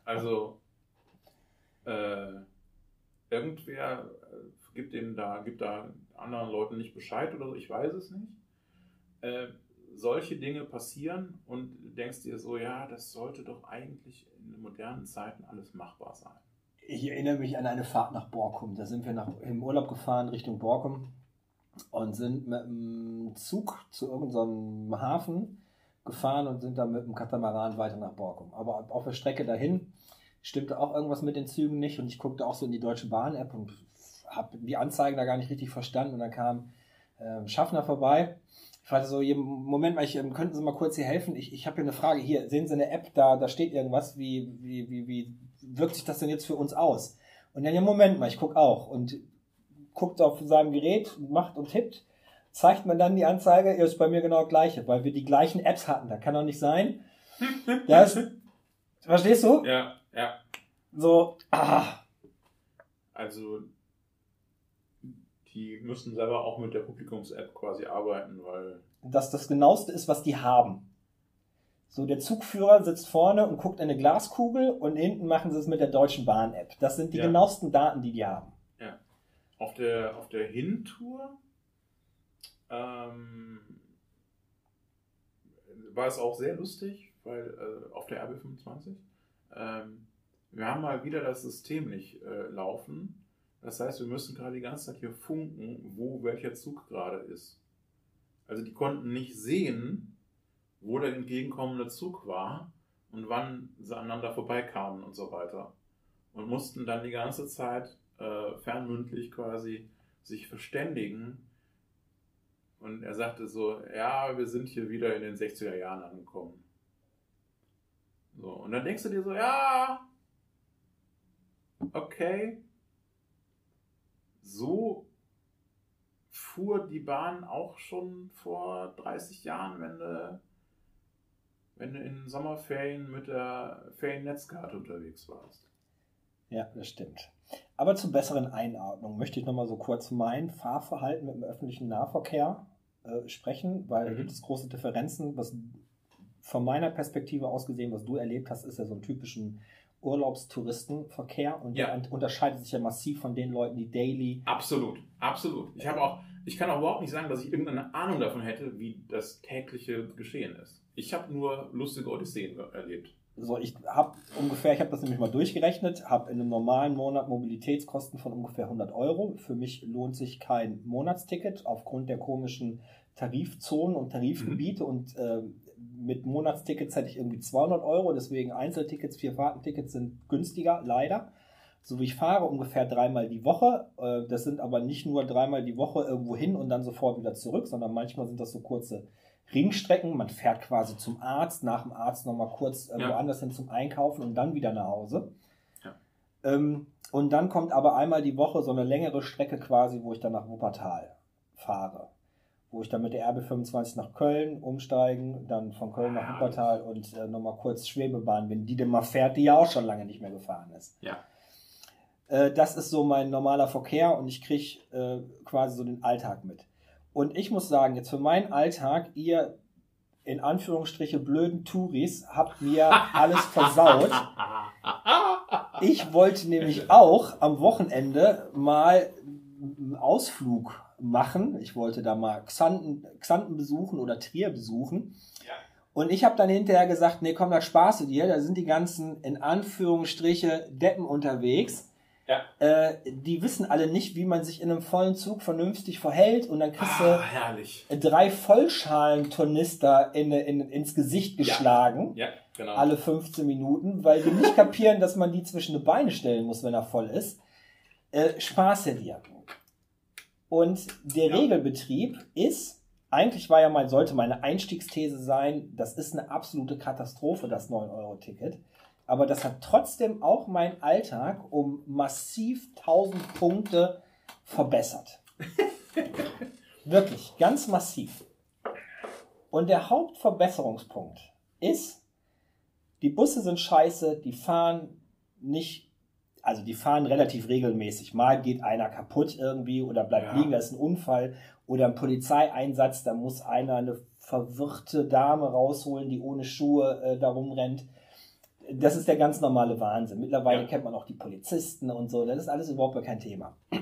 Also, äh, irgendwer äh, gibt dem da, gibt da anderen Leuten nicht Bescheid oder so, ich weiß es nicht. Äh, solche Dinge passieren und denkst dir so, ja, das sollte doch eigentlich in modernen Zeiten alles machbar sein. Ich erinnere mich an eine Fahrt nach Borkum. Da sind wir nach, im Urlaub gefahren Richtung Borkum und sind mit dem Zug zu irgendeinem Hafen gefahren und sind dann mit dem Katamaran weiter nach Borkum. Aber auf der Strecke dahin stimmte auch irgendwas mit den Zügen nicht und ich guckte auch so in die Deutsche Bahn-App und habe die Anzeigen da gar nicht richtig verstanden und dann kam äh, Schaffner vorbei. Ich fragte so, Moment mal, ich, ähm, könnten Sie mal kurz hier helfen? Ich, ich habe hier eine Frage. Hier, sehen Sie eine App, da, da steht irgendwas. Wie, wie, wie, wie wirkt sich das denn jetzt für uns aus? Und dann, ja, Moment mal, ich gucke auch. Und guckt auf seinem Gerät, macht und tippt, zeigt man dann die Anzeige, ist bei mir genau das gleiche, weil wir die gleichen Apps hatten. Da kann doch nicht sein. Das, verstehst du? Ja, ja. So, ah. Also, die müssen selber auch mit der Publikums-App quasi arbeiten, weil. Das das genaueste ist, was die haben. So, der Zugführer sitzt vorne und guckt in eine Glaskugel und hinten machen sie es mit der Deutschen Bahn-App. Das sind die Ja. genauesten Daten, die die haben. Ja. Auf der, auf der Hintour ähm, war es auch sehr lustig, weil äh, auf der RB25 ähm, wir haben mal wieder das System nicht äh, laufen. Das heißt, wir müssen gerade die ganze Zeit hier funken, wo welcher Zug gerade ist. Also die konnten nicht sehen, wo der entgegenkommende Zug war und wann sie aneinander vorbeikamen und so weiter. Und mussten dann die ganze Zeit äh, fernmündlich quasi sich verständigen. Und er sagte so, ja, wir sind hier wieder in den 60er Jahren angekommen. So, und dann denkst du dir so, ja, okay, so fuhr die Bahn auch schon vor 30 Jahren, wenn du, wenn du in Sommerferien mit der Feriennetzkarte unterwegs warst. Ja, das stimmt. Aber zur besseren Einordnung möchte ich nochmal so kurz mein Fahrverhalten mit dem öffentlichen Nahverkehr äh, sprechen, weil da Mhm. gibt es große Differenzen. Was von meiner Perspektive aus gesehen, was du erlebt hast, ist ja so ein typischen Urlaubstouristenverkehr und Ja. unterscheidet sich ja massiv von den Leuten, die daily. Absolut, absolut. Ich habe auch, ich kann auch überhaupt nicht sagen, dass ich irgendeine Ahnung davon hätte, wie das tägliche Geschehen ist. Ich habe nur lustige Odysseen erlebt. So, ich habe ungefähr, ich habe das nämlich mal durchgerechnet, habe in einem normalen Monat Mobilitätskosten von ungefähr 100 Euro. Für mich lohnt sich kein Monatsticket aufgrund der komischen Tarifzonen und Tarifgebiete und äh, mit Monatstickets hätte ich irgendwie 200 Euro, deswegen Einzeltickets, vier Fahrtentickets sind günstiger, leider. So wie ich fahre ungefähr dreimal die Woche. Äh, das sind aber nicht nur dreimal die Woche irgendwo hin und dann sofort wieder zurück, sondern manchmal sind das so kurze Ringstrecken. Man fährt quasi zum Arzt, nach dem Arzt nochmal kurz äh, Ja. woanders hin zum Einkaufen und dann wieder nach Hause. Ja. Ähm, und dann kommt aber einmal die Woche so eine längere Strecke quasi, wo ich dann nach Wuppertal fahre. Wo ich dann mit der RB25 nach Köln umsteigen, dann von Köln nach Ah, Wuppertal und äh, nochmal kurz Schwebebahn, wenn die denn mal fährt, die ja auch schon lange nicht mehr gefahren ist. Ja. Äh, das ist so mein normaler Verkehr und ich kriege äh, quasi so den Alltag mit. Und ich muss sagen, jetzt für meinen Alltag, ihr in Anführungsstriche blöden Touris habt mir alles versaut. Ich wollte nämlich auch am Wochenende mal Ausflug machen. Ich wollte da mal Xanten, Xanten besuchen oder Trier besuchen. Ja. Und ich habe dann hinterher gesagt, nee, komm, das spaße dir. Da sind die ganzen, in Anführungsstriche, Deppen unterwegs. Ja. Äh, die wissen alle nicht, wie man sich in einem vollen Zug vernünftig verhält. Und dann kriegst Ah, du herrlich. drei Vollschalentornister in, in, ins Gesicht Ja. geschlagen. Ja, genau. Alle 15 Minuten, weil die nicht kapieren, dass man die zwischen die Beine stellen muss, wenn er voll ist. Äh, spaße dir. Und der Ja. Regelbetrieb ist, eigentlich war ja mal, sollte meine Einstiegsthese sein, das ist eine absolute Katastrophe, das 9-Euro-Ticket. Aber das hat trotzdem auch meinen Alltag um massiv 1000 Punkte verbessert. Wirklich, ganz massiv. Und der Hauptverbesserungspunkt ist, die Busse sind scheiße, die fahren nicht, also die fahren relativ regelmäßig. Mal geht einer kaputt irgendwie oder bleibt Ja. liegen, da ist ein Unfall oder ein Polizeieinsatz, da muss einer eine verwirrte Dame rausholen, die ohne Schuhe äh, da rumrennt. Das ist der ganz normale Wahnsinn. Mittlerweile Ja. kennt man auch die Polizisten und so, das ist alles überhaupt kein Thema.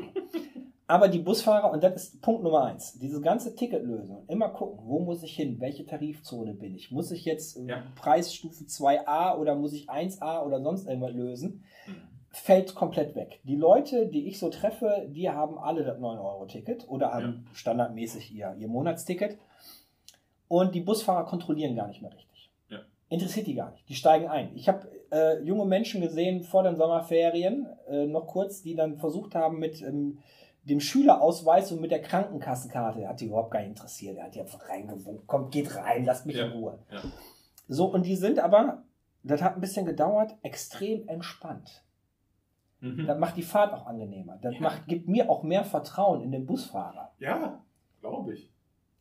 Aber die Busfahrer, und das ist Punkt Nummer eins, diese ganze Ticketlösung, immer gucken, wo muss ich hin, welche Tarifzone bin ich? Muss ich jetzt äh, Ja. Preisstufe 2a oder muss ich 1a oder sonst irgendwas lösen? Fällt komplett weg. Die Leute, die ich so treffe, die haben alle das 9-Euro-Ticket oder haben standardmäßig ihr, ihr Monatsticket. Und die Busfahrer kontrollieren gar nicht mehr richtig. Ja. Interessiert die gar nicht. Die steigen ein. Ich habe äh, junge Menschen gesehen vor den Sommerferien, äh, noch kurz, die dann versucht haben mit ähm, dem Schülerausweis und mit der Krankenkassenkarte. Hat die überhaupt gar nicht interessiert. Er hat die einfach reingewunken. Kommt, geht rein, lasst mich Ja. in Ruhe. Ja. So, und die sind aber, das hat ein bisschen gedauert, extrem entspannt. Mhm. Das macht die Fahrt auch angenehmer. Das Ja. macht, gibt mir auch mehr Vertrauen in den Busfahrer. Ja, glaube ich.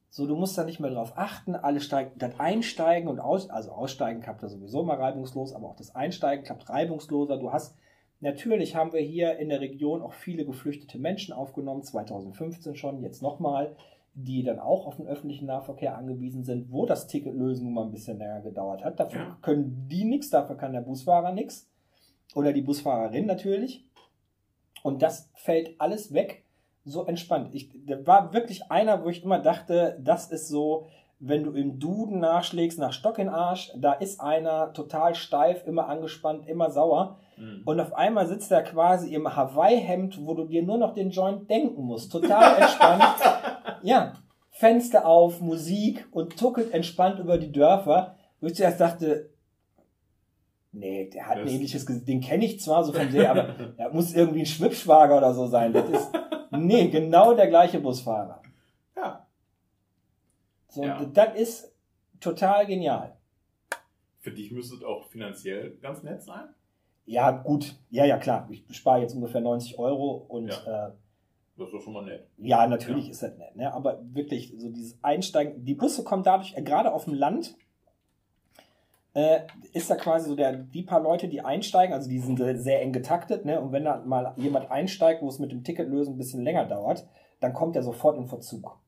So, du musst da nicht mehr drauf achten, alle steigen, das Einsteigen und Aus, also Aussteigen klappt da sowieso mal reibungslos, aber auch das Einsteigen klappt reibungsloser. Du hast, natürlich haben wir hier in der Region auch viele geflüchtete Menschen aufgenommen, 2015 schon, jetzt nochmal, die dann auch auf den öffentlichen Nahverkehr angewiesen sind, wo das Ticketlösen nun mal ein bisschen länger gedauert hat. Dafür Ja. können die nichts, dafür kann der Busfahrer nichts. Oder die Busfahrerin natürlich. Und das fällt alles weg so entspannt. Ich, da war wirklich einer, wo ich immer dachte, das ist so, wenn du im Duden nachschlägst nach Stock in Arsch, da ist einer total steif, immer angespannt, immer sauer. Mhm. Und auf einmal sitzt er quasi im Hawaii-Hemd, wo du dir nur noch den Joint denken musst. Total entspannt. ja, Fenster auf, Musik und tuckelt entspannt über die Dörfer. Wo ich zuerst dachte, nee, der hat ein Das- ähnliches Gesicht. Den kenne ich zwar so vom See, aber er muss irgendwie ein Schwippschwager oder so sein. Das ist, nee, genau der gleiche Busfahrer. Ja. So, Ja. das ist total genial. Für dich müsste es auch finanziell ganz nett sein. Ja, gut. Ja, ja, klar. Ich spare jetzt ungefähr 90 Euro und ja, äh, Das ist doch schon mal nett. ja natürlich Ja. ist das nett. Ne? Aber wirklich, so dieses Einsteigen, die Busse kommen dadurch, äh, gerade auf dem Land, äh, ist da quasi so der, die paar Leute, die einsteigen, also die sind sehr, eng getaktet, ne? Und wenn da mal jemand einsteigt, wo es mit dem Ticketlösen ein bisschen länger dauert, dann kommt er sofort in Verzug.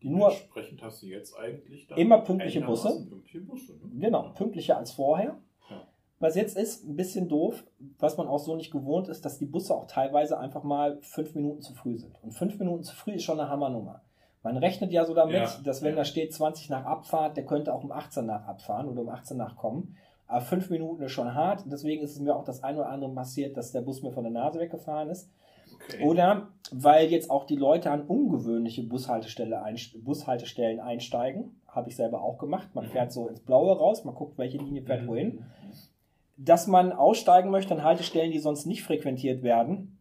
Nur Entsprechend hast du jetzt eigentlich Immer pünktliche einigermaßen Pünktliche Busse. Ne? Genau, pünktlicher als vorher. Ja. Was jetzt ist, ein bisschen doof, was man auch so nicht gewohnt ist, dass die Busse auch teilweise einfach mal fünf Minuten zu früh sind. Und fünf Minuten zu früh ist schon eine Hammernummer. Man rechnet ja so damit, Ja, dass wenn ja. da steht 20 nach Abfahrt, der könnte auch um 18 nach abfahren oder um 18 nach kommen. Aber fünf Minuten ist schon hart. Deswegen ist es mir auch das ein oder andere passiert, dass der Bus mir von der Nase weggefahren ist. Okay. Oder weil jetzt auch die Leute an ungewöhnliche Bushaltestelle einst- Bushaltestellen einsteigen. Habe ich selber auch gemacht. Man Mhm. fährt so ins Blaue raus, man guckt, welche Linie fährt Mhm. wohin. Dass man aussteigen möchte an Haltestellen, die sonst nicht frequentiert werden.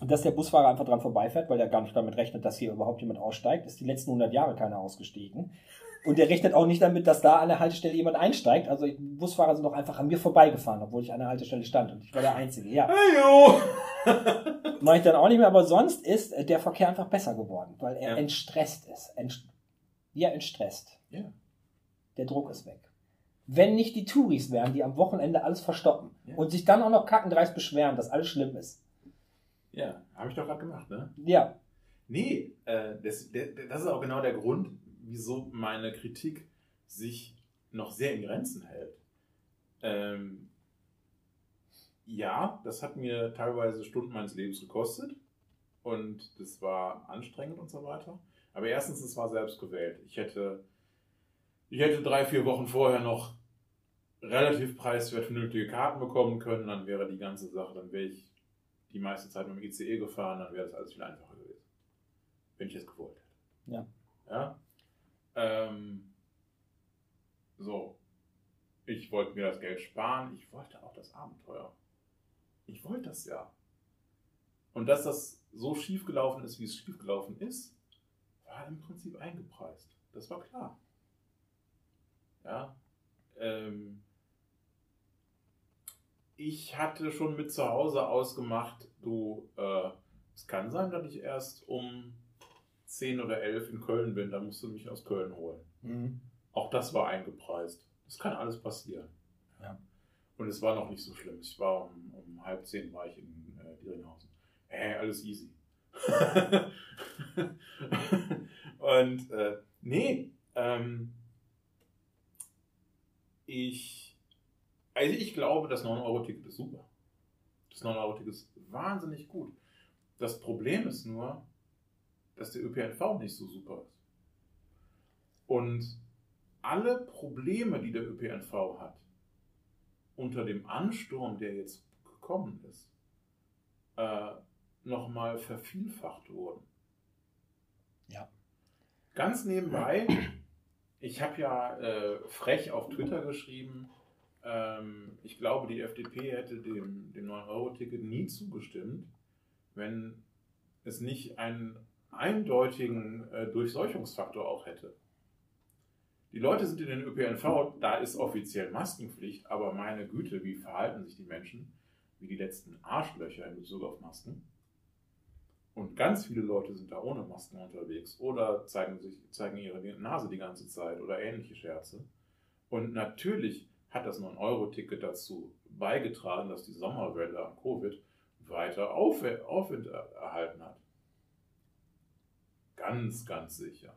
Dass der Busfahrer einfach dran vorbeifährt, weil er gar nicht damit rechnet, dass hier überhaupt jemand aussteigt. Ist die letzten 100 Jahre keiner ausgestiegen. Und der rechnet auch nicht damit, dass da an der Haltestelle jemand einsteigt. Also die Busfahrer sind doch einfach an mir vorbeigefahren, obwohl ich an der Haltestelle stand. Und ich war der Einzige. Ja. Hey, jo! Mache ich dann auch nicht mehr, aber sonst ist äh, der Verkehr einfach besser geworden, weil er Ja. entstresst ist. Ent ja, entstresst. Ja. Der Druck ist weg. Wenn nicht die Touris wären, die am Wochenende alles verstoppen Ja. und sich dann auch noch kackendreist beschweren, dass alles schlimm ist. Ja, habe ich doch gerade gemacht, ne? Ja, Nee, äh, das, der, das ist auch genau der Grund, wieso meine Kritik sich noch sehr in Grenzen hält. Ähm, ja, das hat mir teilweise Stunden meines Lebens gekostet. und das war anstrengend und so weiter. Aber erstens, es war selbst gewählt. Ich hätte, ich hätte drei, vier Wochen vorher noch relativ preiswert vernünftige Karten bekommen können, dann wäre die ganze Sache, dann wäre ich die meiste Zeit mit dem ICE gefahren, dann wäre das alles viel einfacher gewesen. Wenn ich es gewollt hätte. Ja. Ja. Ähm, so. Ich wollte mir das Geld sparen, ich wollte auch das Abenteuer. Ich wollte das ja. Und dass das so schief gelaufen ist, wie es schief gelaufen ist, war im Prinzip eingepreist. Das war klar. Ja. Ähm, ich hatte schon mit zu Hause ausgemacht, du, äh, es kann sein, dass ich erst um 10 oder 11 in Köln bin, dann musst du mich aus Köln holen. Mhm. Auch das war eingepreist. Das kann alles passieren. Ja. Und es war noch nicht so schlimm. Ich war um, um halb zehn war ich in äh, Dieringhausen. Hey, alles easy. Und äh, nee, ähm, ich, also ich glaube, das 9-Euro-Ticket ist super. Das 9-Euro-Ticket ist wahnsinnig gut. Das Problem ist nur, dass der ÖPNV nicht so super ist. Und alle Probleme, die der ÖPNV hat, unter dem Ansturm, der jetzt gekommen ist, äh, nochmal vervielfacht wurden. Ja. Ganz nebenbei, ich habe ja äh, frech auf Twitter geschrieben, ähm, ich glaube, die FDP hätte dem, dem 9-Euro-Ticket nie zugestimmt, wenn es nicht einen eindeutigen äh, Durchseuchungsfaktor auch hätte. Die Leute sind in den ÖPNV, da ist offiziell Maskenpflicht, aber meine Güte, wie verhalten sich die Menschen wie die letzten Arschlöcher in Bezug auf Masken? Und ganz viele Leute sind da ohne Masken unterwegs oder zeigen, sich, zeigen ihre Nase die ganze Zeit oder ähnliche Scherze. Und natürlich hat das 9-Euro-Ticket dazu beigetragen, dass die Sommerwelle an Covid weiter Aufwind erhalten hat. Ganz, ganz sicher.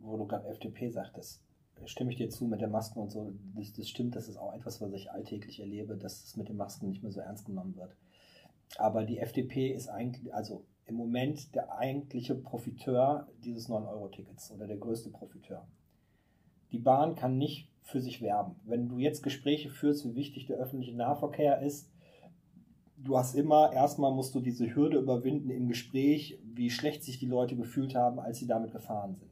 Wo du gerade FDP sagtest, stimme ich dir zu mit der Masken und so. Das, das stimmt, das ist auch etwas, was ich alltäglich erlebe, dass es mit den Masken nicht mehr so ernst genommen wird. Aber die FDP ist eigentlich, also im Moment der eigentliche Profiteur dieses 9-Euro-Tickets oder der größte Profiteur. Die Bahn kann nicht für sich werben. Wenn du jetzt Gespräche führst, wie wichtig der öffentliche Nahverkehr ist, du hast immer, erstmal musst du diese Hürde überwinden im Gespräch, wie schlecht sich die Leute gefühlt haben, als sie damit gefahren sind.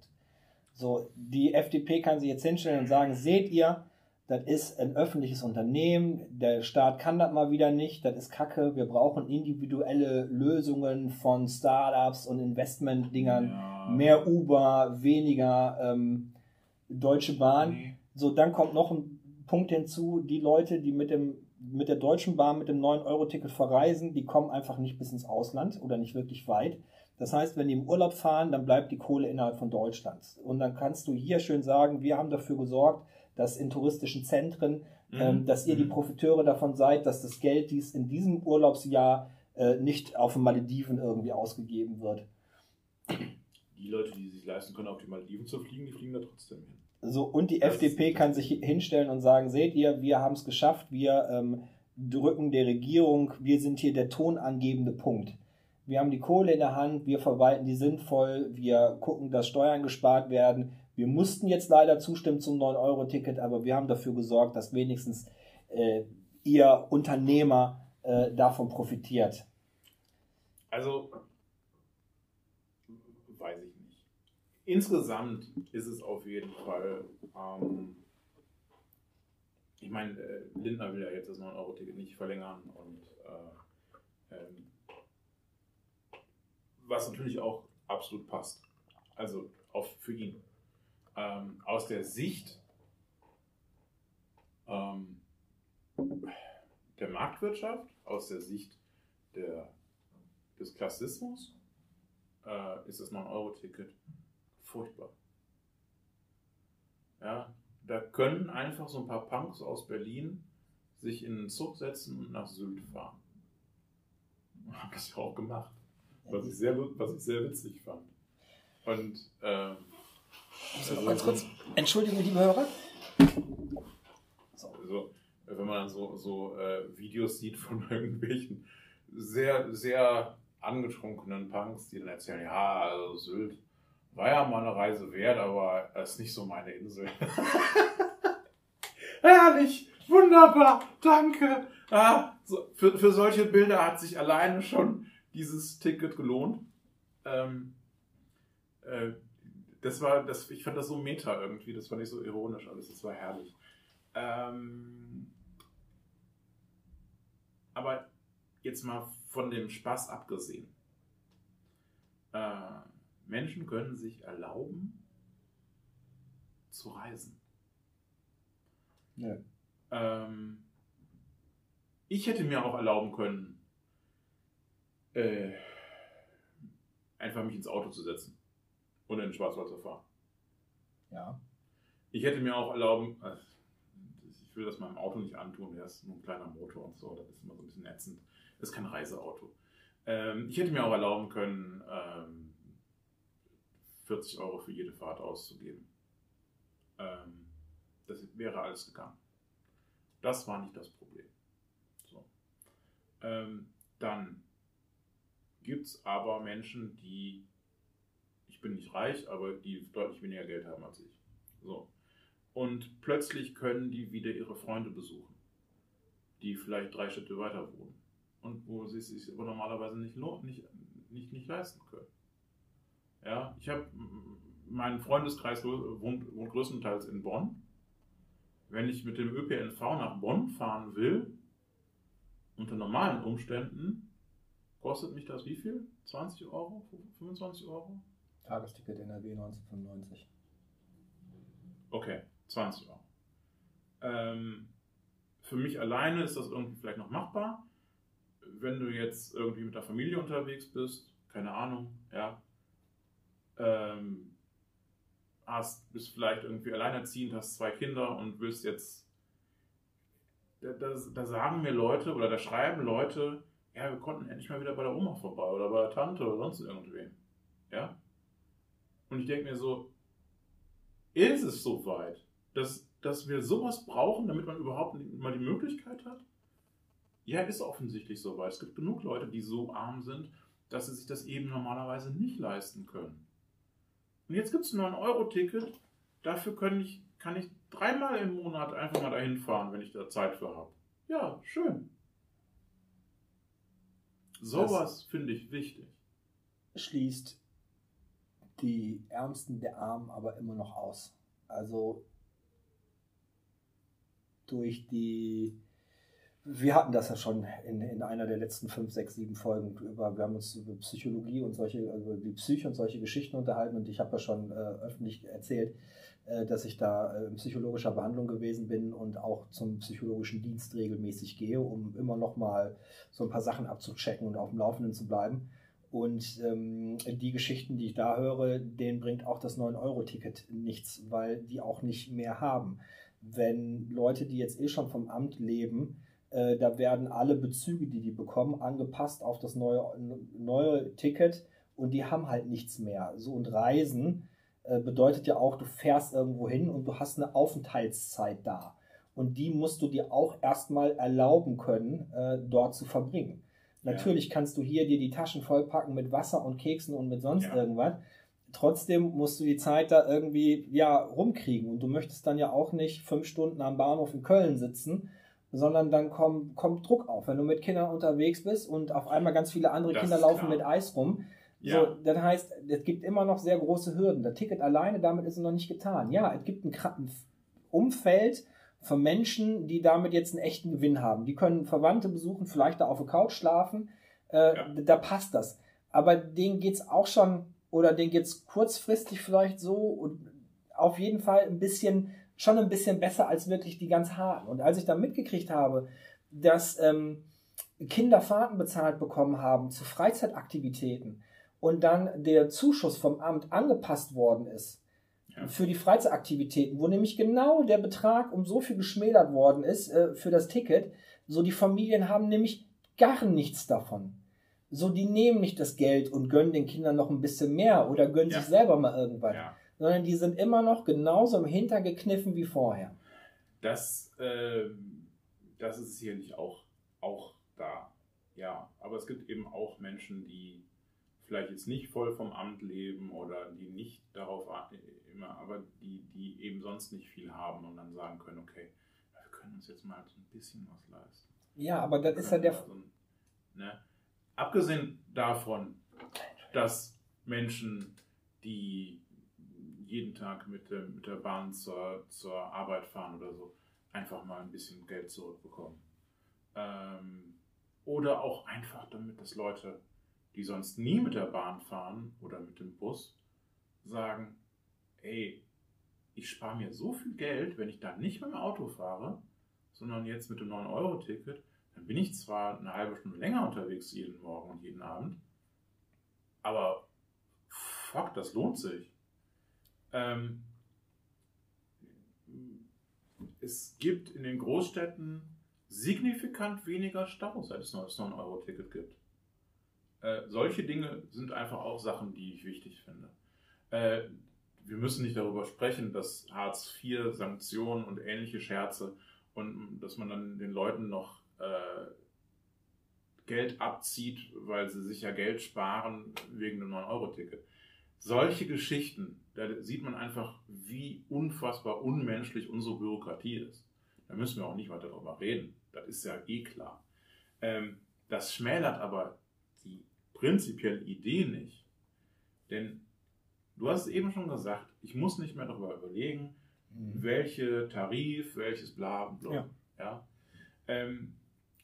So, die FDP kann sich jetzt hinstellen und sagen, seht ihr, das ist ein öffentliches Unternehmen, der Staat kann das mal wieder nicht, das ist Kacke, wir brauchen individuelle Lösungen von Startups und Investmentdingern, Ja. mehr Uber, weniger ähm, Deutsche Bahn. Nee. So, dann kommt noch ein Punkt hinzu, die Leute, die mit dem mit der Deutschen Bahn mit dem 9-Euro-Ticket verreisen, die kommen einfach nicht bis ins Ausland oder nicht wirklich weit. Das heißt, wenn die im Urlaub fahren, dann bleibt die Kohle innerhalb von Deutschland. Und dann kannst du hier schön sagen, wir haben dafür gesorgt, dass in touristischen Zentren, Mhm. ähm, dass ihr die Mhm. Profiteure davon seid, dass das Geld, dies in diesem Urlaubsjahr äh, nicht auf den Malediven irgendwie ausgegeben wird. Die Leute, die sich leisten können, auf die Malediven zu fliegen, die fliegen da trotzdem hin. So, und die Das FDP kann sich hinstellen und sagen, seht ihr, wir haben es geschafft, wir ähm, drücken der Regierung, wir sind hier der tonangebende Punkt. Wir haben die Kohle in der Hand, wir verwalten die sinnvoll, wir gucken, dass Steuern gespart werden. Wir mussten jetzt leider zustimmen zum 9-Euro-Ticket, aber wir haben dafür gesorgt, dass wenigstens äh, ihr Unternehmer äh, davon profitiert. Also, weiß ich nicht. Insgesamt ist es auf jeden Fall, ähm, ich meine, äh, Lindner will ja jetzt das 9-Euro-Ticket nicht verlängern und äh, ähm, was natürlich auch absolut passt. Also auch für ihn. Ähm, aus der Sicht ähm, der Marktwirtschaft, aus der Sicht der, des Klassismus, äh, ist das 9-Euro-Ticket furchtbar. Ja, da können einfach so ein paar Punks aus Berlin sich in einen Zug setzen und nach Sylt fahren. Haben das ja auch gemacht. Was ich sehr, was ich sehr witzig fand. Und ähm, also- Ganz kurz, Entschuldigung, liebe Hörer. Also, wenn man dann so, so äh, Videos sieht von irgendwelchen sehr, sehr angetrunkenen Punks, die dann erzählen, ja, also Sylt war ja mal eine Reise wert, aber es ist nicht so meine Insel. Herrlich, wunderbar, danke. Ah, so, für, für solche Bilder hat sich alleine schon dieses Ticket gelohnt. Ähm, äh, das war, das, ich fand das so meta irgendwie, das fand ich so ironisch alles, das war herrlich. Ähm, aber jetzt mal von dem Spaß abgesehen. Äh, Menschen können sich erlauben zu reisen. Ja. Ähm, ich hätte mir auch erlauben können, äh, einfach mich ins Auto zu setzen und in den Schwarzwald zu fahren. ja. Ich hätte mir auch erlauben, äh, ich will das meinem Auto nicht antun, der ist nur ein kleiner Motor und so, das ist immer so ein bisschen ätzend. Das ist kein Reiseauto. Ähm, ich hätte mir auch erlauben können, ähm, 40 Euro für jede Fahrt auszugeben. Ähm, das wäre alles gegangen. Das war nicht das Problem. So. Ähm, dann gibt es aber Menschen, die, ich bin nicht reich, aber die deutlich weniger Geld haben als ich. So. Und plötzlich können die wieder ihre Freunde besuchen, die vielleicht drei Städte weiter wohnen und wo sie es sich aber normalerweise nicht, nicht, nicht, nicht leisten können. Ja, ich habe mein Freundeskreis wohnt, wohnt größtenteils in Bonn. Wenn ich mit dem ÖPNV nach Bonn fahren will, unter normalen Umständen, kostet mich das wie viel? 20 Euro? 25 Euro? Tagesticket NRW 1995. Okay, 20 Euro. Ähm, für mich alleine ist das irgendwie vielleicht noch machbar. Wenn du jetzt irgendwie mit der Familie unterwegs bist, keine Ahnung, ja, ähm, hast, bist vielleicht irgendwie alleinerziehend, hast zwei Kinder und willst jetzt, da, da, da sagen mir Leute oder da schreiben Leute, ja, wir konnten endlich mal wieder bei der Oma vorbei oder bei der Tante oder sonst irgendwem. Ja? Und ich denke mir so, ist es so weit, dass, dass wir sowas brauchen, damit man überhaupt mal die Möglichkeit hat? Ja, ist offensichtlich so weit. Es gibt genug Leute, die so arm sind, dass sie sich das eben normalerweise nicht leisten können. Und jetzt gibt es ein 9-Euro-Ticket. Dafür kann ich, kann ich dreimal im Monat einfach mal dahin fahren, wenn ich da Zeit für habe. Ja, schön. Sowas finde ich wichtig. Schließt die Ärmsten der Armen aber immer noch aus. Also durch die wir hatten das ja schon in, in einer der letzten fünf, sechs, sieben Folgen über, wir haben uns über Psychologie und solche, also die Psyche und solche Geschichten unterhalten und ich habe ja schon äh, öffentlich erzählt, äh, dass ich da äh, in psychologischer Behandlung gewesen bin und auch zum psychologischen Dienst regelmäßig gehe, um immer noch mal so ein paar Sachen abzuchecken und auf dem Laufenden zu bleiben. Und ähm, die Geschichten, die ich da höre, denen bringt auch das 9-Euro-Ticket nichts, weil die auch nicht mehr haben. Wenn Leute, die jetzt eh schon vom Amt leben, äh, da werden alle Bezüge, die die bekommen, angepasst auf das neue, neue Ticket und die haben halt nichts mehr. So und Reisen äh, bedeutet ja auch, du fährst irgendwo hin und du hast eine Aufenthaltszeit da. Und die musst du dir auch erstmal erlauben können, äh, dort zu verbringen. Ja. Natürlich kannst du hier dir die Taschen vollpacken mit Wasser und Keksen und mit sonst Ja. irgendwas. Trotzdem musst du die Zeit da irgendwie ja rumkriegen und du möchtest dann ja auch nicht fünf Stunden am Bahnhof in Köln sitzen, sondern dann kommt, kommt Druck auf. Wenn du mit Kindern unterwegs bist und auf einmal ganz viele andere Das Kinder laufen mit Eis rum, Ja. so, das heißt, es gibt immer noch sehr große Hürden. Das Ticket alleine, damit ist es noch nicht getan. Ja, es gibt ein, Umfeld von Menschen, die damit jetzt einen echten Gewinn haben. Die können Verwandte besuchen, vielleicht da auf der Couch schlafen. Äh, Ja. Da passt das. Aber denen geht's auch schon, oder denen geht's kurzfristig vielleicht so und auf jeden Fall ein bisschen, schon ein bisschen besser als wirklich die ganz harten. Und als ich dann mitgekriegt habe, dass ähm, Kinder Fahrten bezahlt bekommen haben zu Freizeitaktivitäten und dann der Zuschuss vom Amt angepasst worden ist Ja. für die Freizeitaktivitäten, wo nämlich genau der Betrag um so viel geschmälert worden ist äh, für das Ticket, so die Familien haben nämlich gar nichts davon. So, die nehmen nicht das Geld und gönnen den Kindern noch ein bisschen mehr oder gönnen Ja. sich selber mal irgendwas, Ja. Sondern die sind immer noch genauso im Hintergekniffen wie vorher. Das, ähm, das ist sicherlich auch, auch da. Ja, aber es gibt eben auch Menschen, die vielleicht jetzt nicht voll vom Amt leben oder die nicht darauf immer, aber die, die eben sonst nicht viel haben und dann sagen können, okay, wir können uns jetzt mal so ein bisschen was leisten. Ja, aber das ist ja der. Also, ne? Abgesehen davon, dass Menschen, die jeden Tag mit der, mit der Bahn zur, zur Arbeit fahren oder so, einfach mal ein bisschen Geld zurückbekommen. Ähm, oder auch einfach damit, dass Leute, die sonst nie mit der Bahn fahren oder mit dem Bus, sagen, ey, ich spare mir so viel Geld, wenn ich da nicht mit dem Auto fahre, sondern jetzt mit dem 9-Euro-Ticket, dann bin ich zwar eine halbe Stunde länger unterwegs jeden Morgen und jeden Abend, aber fuck, das lohnt sich. Ähm, es gibt in den Großstädten signifikant weniger Stau, seit es das 9-Euro-Ticket gibt. Äh, solche Dinge sind einfach auch Sachen, die ich wichtig finde. Äh, wir müssen nicht darüber sprechen, dass Hartz IV, Sanktionen und ähnliche Scherze und dass man dann den Leuten noch äh, Geld abzieht, weil sie sich ja Geld sparen wegen dem 9-Euro-Ticket. Solche Geschichten, da sieht man einfach, wie unfassbar unmenschlich unsere Bürokratie ist. Da müssen wir auch nicht weiter darüber reden. Das ist ja eh klar. Ähm, das schmälert aber die prinzipielle Idee nicht. Denn du hast es eben schon gesagt, ich muss nicht mehr darüber überlegen, Mhm. welche Tarif, welches bla bla. Ja. Ja. Ähm,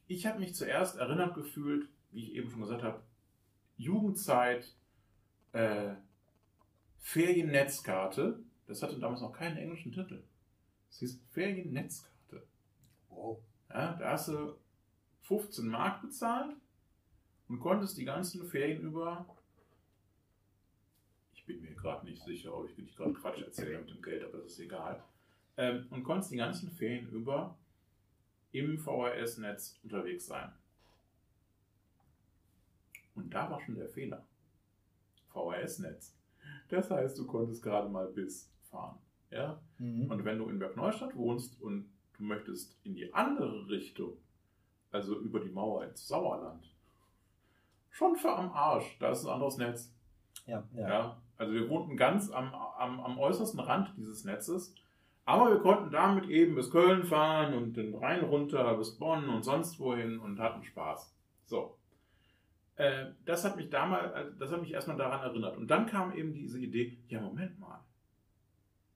ich habe mich zuerst erinnert gefühlt, wie ich eben schon gesagt habe, Jugendzeit, äh, Feriennetzkarte. Das hatte damals noch keinen englischen Titel. Es hieß Feriennetzkarte. Wow. Ja, da hast du 15 Mark bezahlt und konntest die ganzen Ferien über. Ich bin mir gerade nicht sicher, ob ich nicht gerade Quatsch erzähle mit dem Geld, aber das ist egal. Ähm, und konntest die ganzen Ferien über im VHS-Netz unterwegs sein. Und da war schon der Fehler. VHS-Netz. Das heißt, du konntest gerade mal bis fahren. Ja? Mhm. Und wenn du in Bergneustadt wohnst und du möchtest in die andere Richtung, also über die Mauer ins Sauerland, schon für am Arsch, da ist ein anderes Netz. Ja, Ja. ja. Also wir wohnten ganz am, am, am äußersten Rand dieses Netzes, aber wir konnten damit eben bis Köln fahren und den Rhein runter bis Bonn und sonst wohin und hatten Spaß. So. Äh, das hat mich damals, äh, das hat mich erstmal daran erinnert. Und dann kam eben diese Idee, ja, Moment mal.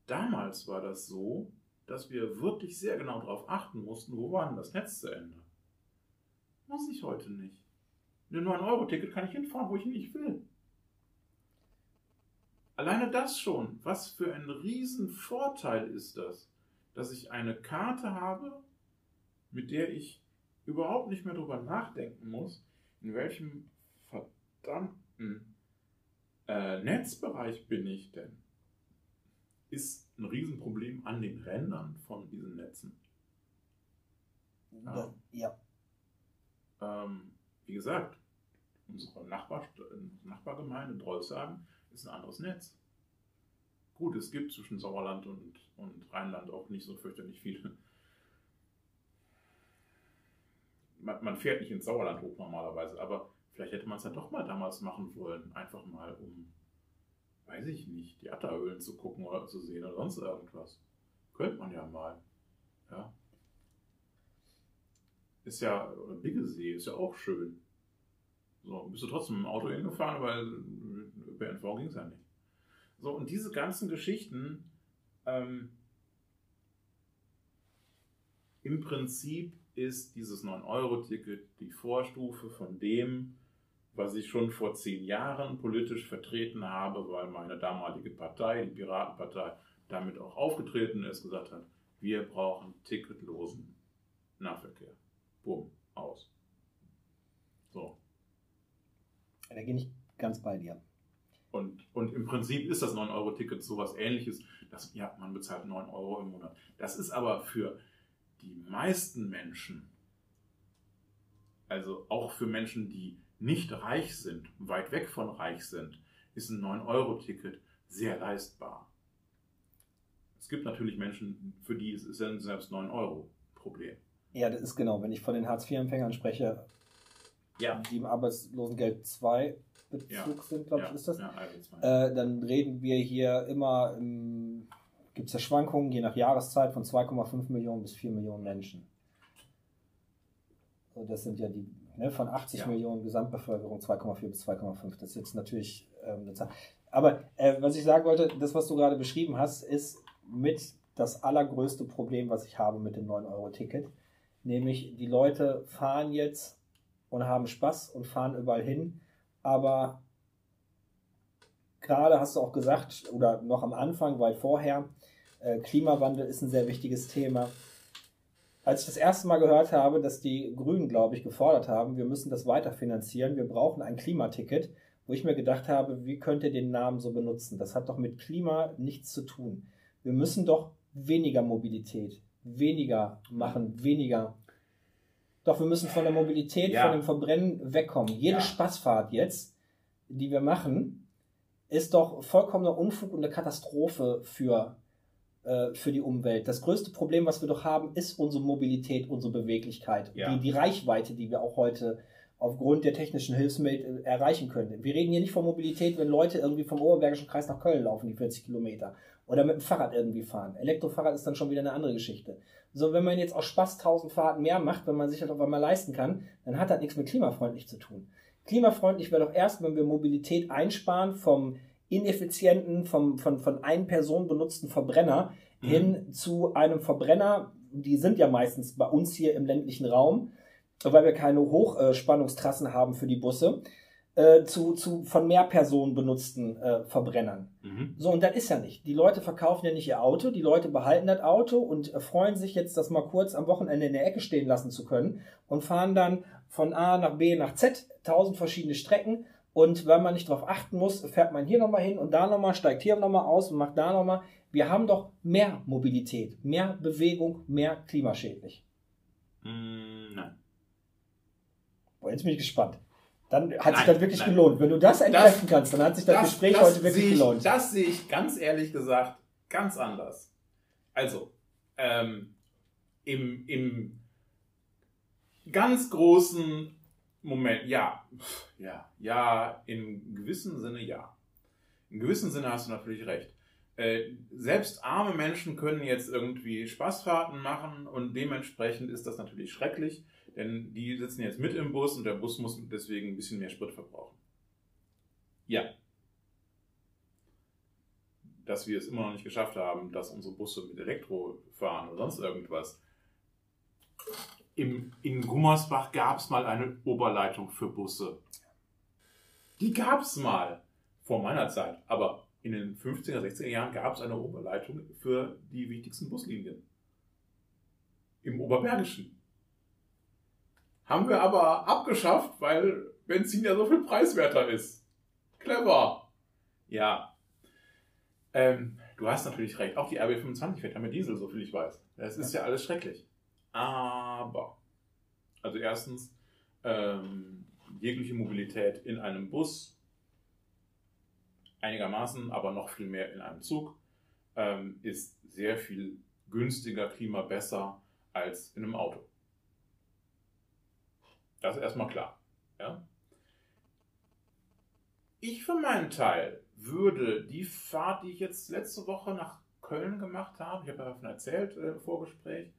Damals war das so, dass wir wirklich sehr genau darauf achten mussten, wo war denn das Netz zu Ende. Muss ich heute nicht. Mit dem 9-Euro-Ticket kann ich hinfahren, wo ich nicht will. Alleine das schon, was für ein Riesenvorteil ist das, dass ich eine Karte habe, mit der ich überhaupt nicht mehr drüber nachdenken muss, in welchem verdammten äh, Netzbereich bin ich denn? Ist ein Riesenproblem an den Rändern von diesen Netzen. Da, ja. Ähm, wie gesagt, unsere Nachbar, Nachbargemeinde Drolshagen ist ein anderes Netz. Gut, es gibt zwischen Sauerland und, und Rheinland auch nicht so fürchterlich viele. Man, man fährt nicht ins Sauerland hoch normalerweise, aber vielleicht hätte man es ja doch mal damals machen wollen. Einfach mal, um, weiß ich nicht, die Atterhöhlen zu gucken oder zu sehen oder sonst irgendwas. Könnte man ja mal. Ja. Ist ja, oder Biggesee ist ja auch schön. So, bist du trotzdem im Auto hingefahren, weil ÖPNV ging es ja nicht. So, und diese ganzen Geschichten, ähm, im Prinzip ist dieses 9-Euro-Ticket die Vorstufe von dem, was ich schon vor zehn Jahren politisch vertreten habe, weil meine damalige Partei, die Piratenpartei, damit auch aufgetreten ist, gesagt hat, wir brauchen ticketlosen Nahverkehr. Bumm, aus. So. Da gehe ich ganz bei dir. Und, und im Prinzip ist das 9-Euro-Ticket sowas ähnliches. Das, ja, man bezahlt 9 Euro im Monat. Das ist aber für die meisten Menschen, also auch für Menschen, die nicht reich sind, weit weg von reich sind, ist ein 9-Euro-Ticket sehr leistbar. Es gibt natürlich Menschen, für die ist es selbst 9 Euro Problem. Ja, das ist genau, wenn ich von den Hartz-IV-Empfängern spreche, Ja. die im Arbeitslosengeld 2 Bezug Ja. sind, glaube ich, ja, ist das. Also. Äh, dann reden wir hier immer, gibt es ja Schwankungen, je nach Jahreszeit, von 2,5 Millionen bis 4 Millionen Menschen. So, das sind ja die, ne, von 80 Ja. Millionen Gesamtbevölkerung 2,4 bis 2,5. Das ist jetzt natürlich ähm, eine Zahl. Aber äh, was ich sagen wollte, das, was du gerade beschrieben hast, ist mit das allergrößte Problem, was ich habe mit dem 9-Euro-Ticket. Nämlich, die Leute fahren jetzt und haben Spaß und fahren überall hin, aber gerade hast du auch gesagt, oder noch am Anfang, weit vorher, äh, Klimawandel ist ein sehr wichtiges Thema. Als ich das erste Mal gehört habe, dass die Grünen, glaube ich, gefordert haben, wir müssen das weiterfinanzieren, wir brauchen ein Klimaticket, wo ich mir gedacht habe, wie könnt ihr den Namen so benutzen? Das hat doch mit Klima nichts zu tun. Wir müssen doch weniger Mobilität, weniger machen, weniger. Doch wir müssen von der Mobilität, Ja. von dem Verbrennen wegkommen. Jede Ja. Spaßfahrt jetzt, die wir machen, ist doch vollkommener Unfug und eine Katastrophe für, äh, für die Umwelt. Das größte Problem, was wir doch haben, ist unsere Mobilität, unsere Beweglichkeit, Ja. die, die Reichweite, die wir auch heute aufgrund der technischen Hilfsmittel erreichen können. Wir reden hier nicht von Mobilität, wenn Leute irgendwie vom Oberbergischen Kreis nach Köln laufen, die 40 Kilometer, oder mit dem Fahrrad irgendwie fahren. Elektrofahrrad ist dann schon wieder eine andere Geschichte. So, wenn man jetzt aus Spaß 1000 Fahrten mehr macht, wenn man sich das auf einmal leisten kann, dann hat das nichts mit klimafreundlich zu tun. Klimafreundlich wäre doch erst, wenn wir Mobilität einsparen vom ineffizienten, vom, von, von ein Person benutzten Verbrenner Mhm. hin zu einem Verbrenner. Die sind ja meistens bei uns hier im ländlichen Raum, weil wir keine Hochspannungstrassen haben für die Busse, äh, zu, zu von mehr Personen benutzten äh, Verbrennern. Mhm. So, und das ist ja nicht. Die Leute verkaufen ja nicht ihr Auto, die Leute behalten das Auto und äh, freuen sich jetzt, das mal kurz am Wochenende in der Ecke stehen lassen zu können und fahren dann von A nach B nach Z, tausend verschiedene Strecken. Und weil man nicht darauf achten muss, fährt man hier nochmal hin und da nochmal, steigt hier nochmal aus und macht da nochmal. Wir haben doch mehr Mobilität, mehr Bewegung, mehr klimaschädlich. Mm, nein. Boah, jetzt bin ich gespannt. Dann hat sich Nein, das wirklich nein. gelohnt. Wenn du das entkräften kannst, dann hat sich das, Gespräch heute wirklich ich, gelohnt. Das sehe ich ganz ehrlich gesagt ganz anders. Also, ähm, im, im ganz großen Moment, ja, ja, ja, in gewissem Sinne ja. In gewissem Sinne hast du natürlich recht. Äh, selbst arme Menschen können jetzt irgendwie Spaßfahrten machen und dementsprechend ist das natürlich schrecklich, denn die sitzen jetzt mit im Bus und der Bus muss deswegen ein bisschen mehr Sprit verbrauchen. Ja. Dass wir es immer noch nicht geschafft haben, dass unsere Busse mit Elektro fahren oder sonst irgendwas. Im, in Gummersbach gab es mal eine Oberleitung für Busse. Die gab es mal vor meiner Zeit, aber in den 50er, 60er Jahren gab es eine Oberleitung für die wichtigsten Buslinien. Im Oberbergischen. Haben wir aber abgeschafft, weil Benzin ja so viel preiswerter ist. Clever. Ja. Ähm, du hast natürlich recht. Auch die RB25 fährt ja mit Diesel, so viel ich weiß. Das ist ja alles schrecklich. Aber, also erstens, ähm, jegliche Mobilität in einem Bus, einigermaßen, aber noch viel mehr in einem Zug, ähm, ist sehr viel günstiger, Klima besser als in einem Auto. Das ist erstmal klar. Ja? Ich für meinen Teil würde die Fahrt, die ich jetzt letzte Woche nach Köln gemacht habe, ich habe davon erzählt äh, im Vorgespräch,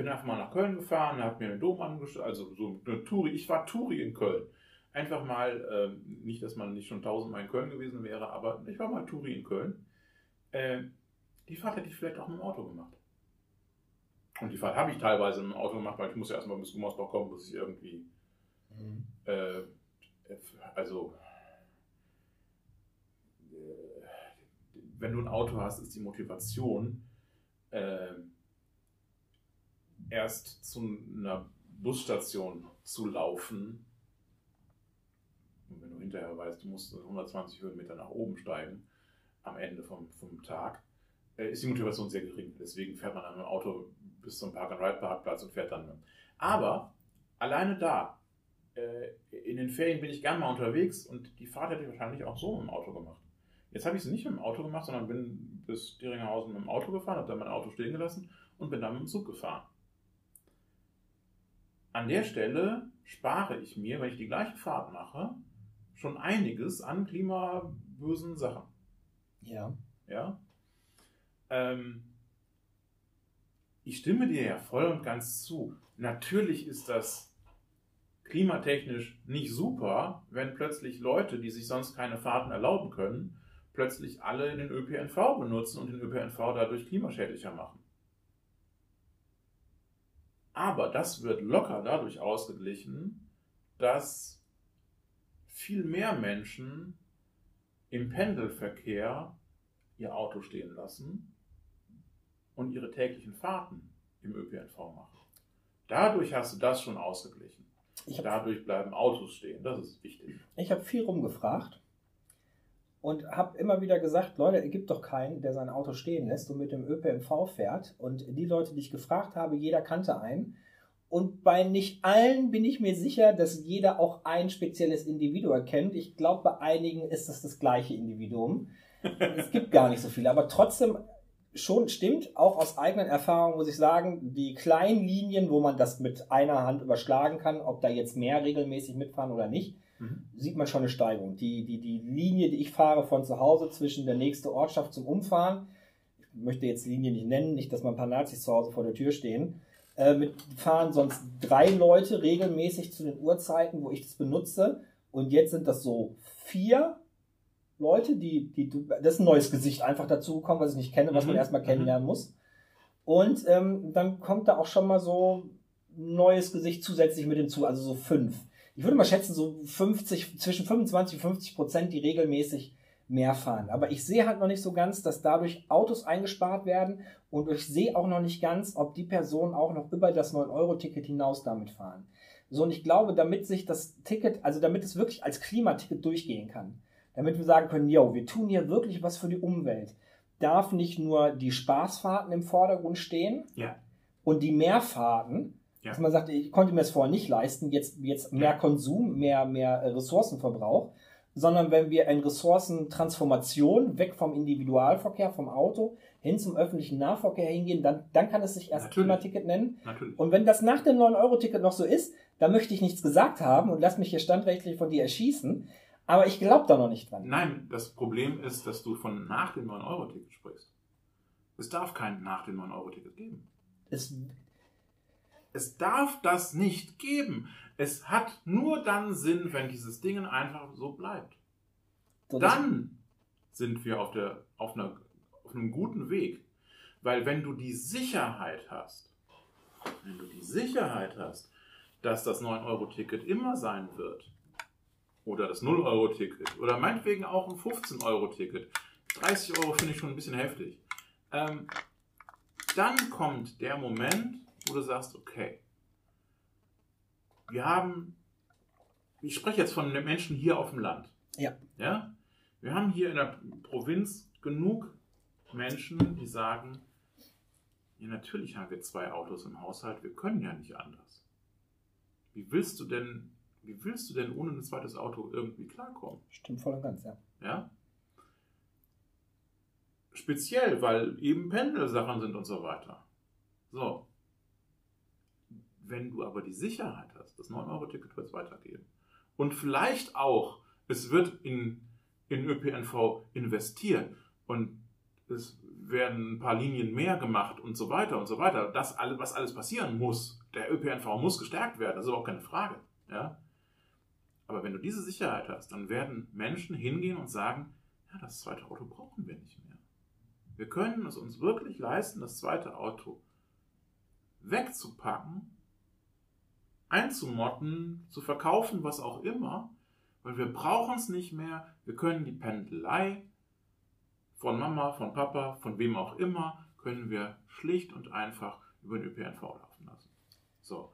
bin einfach mal nach Köln gefahren, habe mir den Dom angeschaut, also so eine Touri, ich war Touri in Köln. Einfach mal, ähm, nicht, dass man nicht schon tausendmal in Köln gewesen wäre, aber ich war mal Touri in Köln. Äh, die Fahrt hätte ich vielleicht auch mit dem Auto gemacht. Und die Fahrt habe ich teilweise mit dem Auto gemacht, weil ich muss ja erstmal bis Gummersbach kommen, bis ich irgendwie Mhm. äh, also äh, wenn du ein Auto hast, ist die Motivation äh, erst zu einer Busstation zu laufen. Und wenn du hinterher weißt, du musst 120 Höhenmeter nach oben steigen am Ende vom, vom Tag, äh, ist die Motivation sehr gering. Deswegen fährt man dann mit dem Auto bis zum Park-and-Ride-Parkplatz und fährt dann. Aber alleine da, äh, in den Ferien bin ich gern mal unterwegs und die Fahrt hätte ich wahrscheinlich auch so mit dem Auto gemacht. Jetzt habe ich sie nicht mit dem Auto gemacht, sondern bin bis Dieringerhausen mit dem Auto gefahren, habe dann mein Auto stehen gelassen und bin dann mit dem Zug gefahren. An der Stelle spare ich mir, wenn ich die gleiche Fahrt mache, schon einiges an klimabösen Sachen. Ja. Ja? Ähm, ich stimme dir ja voll und ganz zu. Natürlich ist das klimatechnisch nicht super, wenn plötzlich Leute, die sich sonst keine Fahrten erlauben können, plötzlich alle den ÖPNV benutzen und den ÖPNV dadurch klimaschädlicher machen. Aber das wird locker dadurch ausgeglichen, dass viel mehr Menschen im Pendelverkehr ihr Auto stehen lassen und ihre täglichen Fahrten im ÖPNV machen. Dadurch hast du das schon ausgeglichen. Dadurch bleiben Autos stehen. Das ist wichtig. Ich habe viel rumgefragt und habe immer wieder gesagt, Leute, es gibt doch keinen, der sein Auto stehen lässt und mit dem ÖPNV fährt. Und die Leute, die ich gefragt habe, jeder kannte einen. Und bei nicht allen bin ich mir sicher, dass jeder auch ein spezielles Individuum kennt. Ich glaube, bei einigen ist das das gleiche Individuum. es gibt gar nicht so viele, aber trotzdem schon stimmt, auch aus eigenen Erfahrungen muss ich sagen, die kleinen Linien, wo man das mit einer Hand überschlagen kann, ob da jetzt mehr regelmäßig mitfahren oder nicht, Mhm. sieht man schon eine Steigerung. Die, die, die Linie, die ich fahre von zu Hause zwischen der nächsten Ortschaft zum Umfahren, ich möchte jetzt die Linie nicht nennen, nicht, dass mal ein paar Nazis zu Hause vor der Tür stehen, äh, mit fahren sonst drei Leute regelmäßig zu den Uhrzeiten, wo ich das benutze. Und jetzt sind das so vier Leute, die, die, das ist ein neues Gesicht einfach dazugekommen, was ich nicht kenne, was man Mhm. erstmal kennenlernen muss. Und ähm, dann kommt da auch schon mal so ein neues Gesicht zusätzlich mit hinzu, also so fünf. Ich würde mal schätzen, so 50, zwischen 25 und 50 Prozent, die regelmäßig mehr fahren. Aber ich sehe halt noch nicht so ganz, dass dadurch Autos eingespart werden und ich sehe auch noch nicht ganz, ob die Personen auch noch über das 9-Euro-Ticket hinaus damit fahren. So, und ich glaube, damit sich das Ticket, also damit es wirklich als Klimaticket durchgehen kann, damit wir sagen können, yo, wir tun hier wirklich was für die Umwelt, darf nicht nur die Spaßfahrten im Vordergrund stehen Ja. und die Mehrfahrten, Ja. dass man sagt, ich konnte mir das vorher nicht leisten, jetzt, jetzt mehr Ja. Konsum, mehr, mehr äh, Ressourcenverbrauch, sondern wenn wir in Ressourcentransformation weg vom Individualverkehr, vom Auto hin zum öffentlichen Nahverkehr hingehen, dann, dann kann es sich erst. Klimaticket nennen. Natürlich. Und wenn das nach dem 9-Euro-Ticket noch so ist, dann möchte ich nichts gesagt haben und lass mich hier standrechtlich von dir erschießen. Aber ich glaube da noch nicht dran. Nein, das Problem ist, dass du von nach dem 9-Euro-Ticket sprichst. Es darf kein nach dem 9-Euro-Ticket geben. Es, Es darf das nicht geben. Es hat nur dann Sinn, wenn dieses Ding einfach so bleibt. das- Dann sind wir auf, der, auf, einer, auf einem guten Weg. Weil wenn du die Sicherheit hast, wenn du die Sicherheit hast, dass das 9-Euro-Ticket immer sein wird, oder das 0-Euro-Ticket, oder meinetwegen auch ein 15-Euro-Ticket, 30 Euro finde ich schon ein bisschen heftig, ähm, dann kommt der Moment, wo du sagst, okay, wir haben, ich spreche jetzt von den Menschen hier auf dem Land. Ja. Ja? Wir haben hier in der Provinz genug Menschen, die sagen, ja, natürlich haben wir zwei Autos im Haushalt, wir können ja nicht anders. Wie willst du denn, wie willst du denn ohne ein zweites Auto irgendwie klarkommen? Stimmt voll und ganz, ja. Ja? Speziell, weil eben Pendelsachen sind und so weiter. So. Wenn du aber die Sicherheit hast, das 9-Euro-Ticket wird es weitergeben. Und vielleicht auch, es wird in, in ÖPNV investiert und es werden ein paar Linien mehr gemacht und so weiter und so weiter. Das alles, was alles passieren muss. Der ÖPNV muss gestärkt werden, das ist überhaupt keine Frage. Ja? Aber wenn du diese Sicherheit hast, dann werden Menschen hingehen und sagen, ja, das zweite Auto brauchen wir nicht mehr. Wir können es uns wirklich leisten, das zweite Auto wegzupacken, einzumotten, zu verkaufen, was auch immer, weil wir brauchen es nicht mehr. Wir können die Pendelei von Mama, von Papa, von wem auch immer, können wir schlicht und einfach über den ÖPNV laufen lassen. So.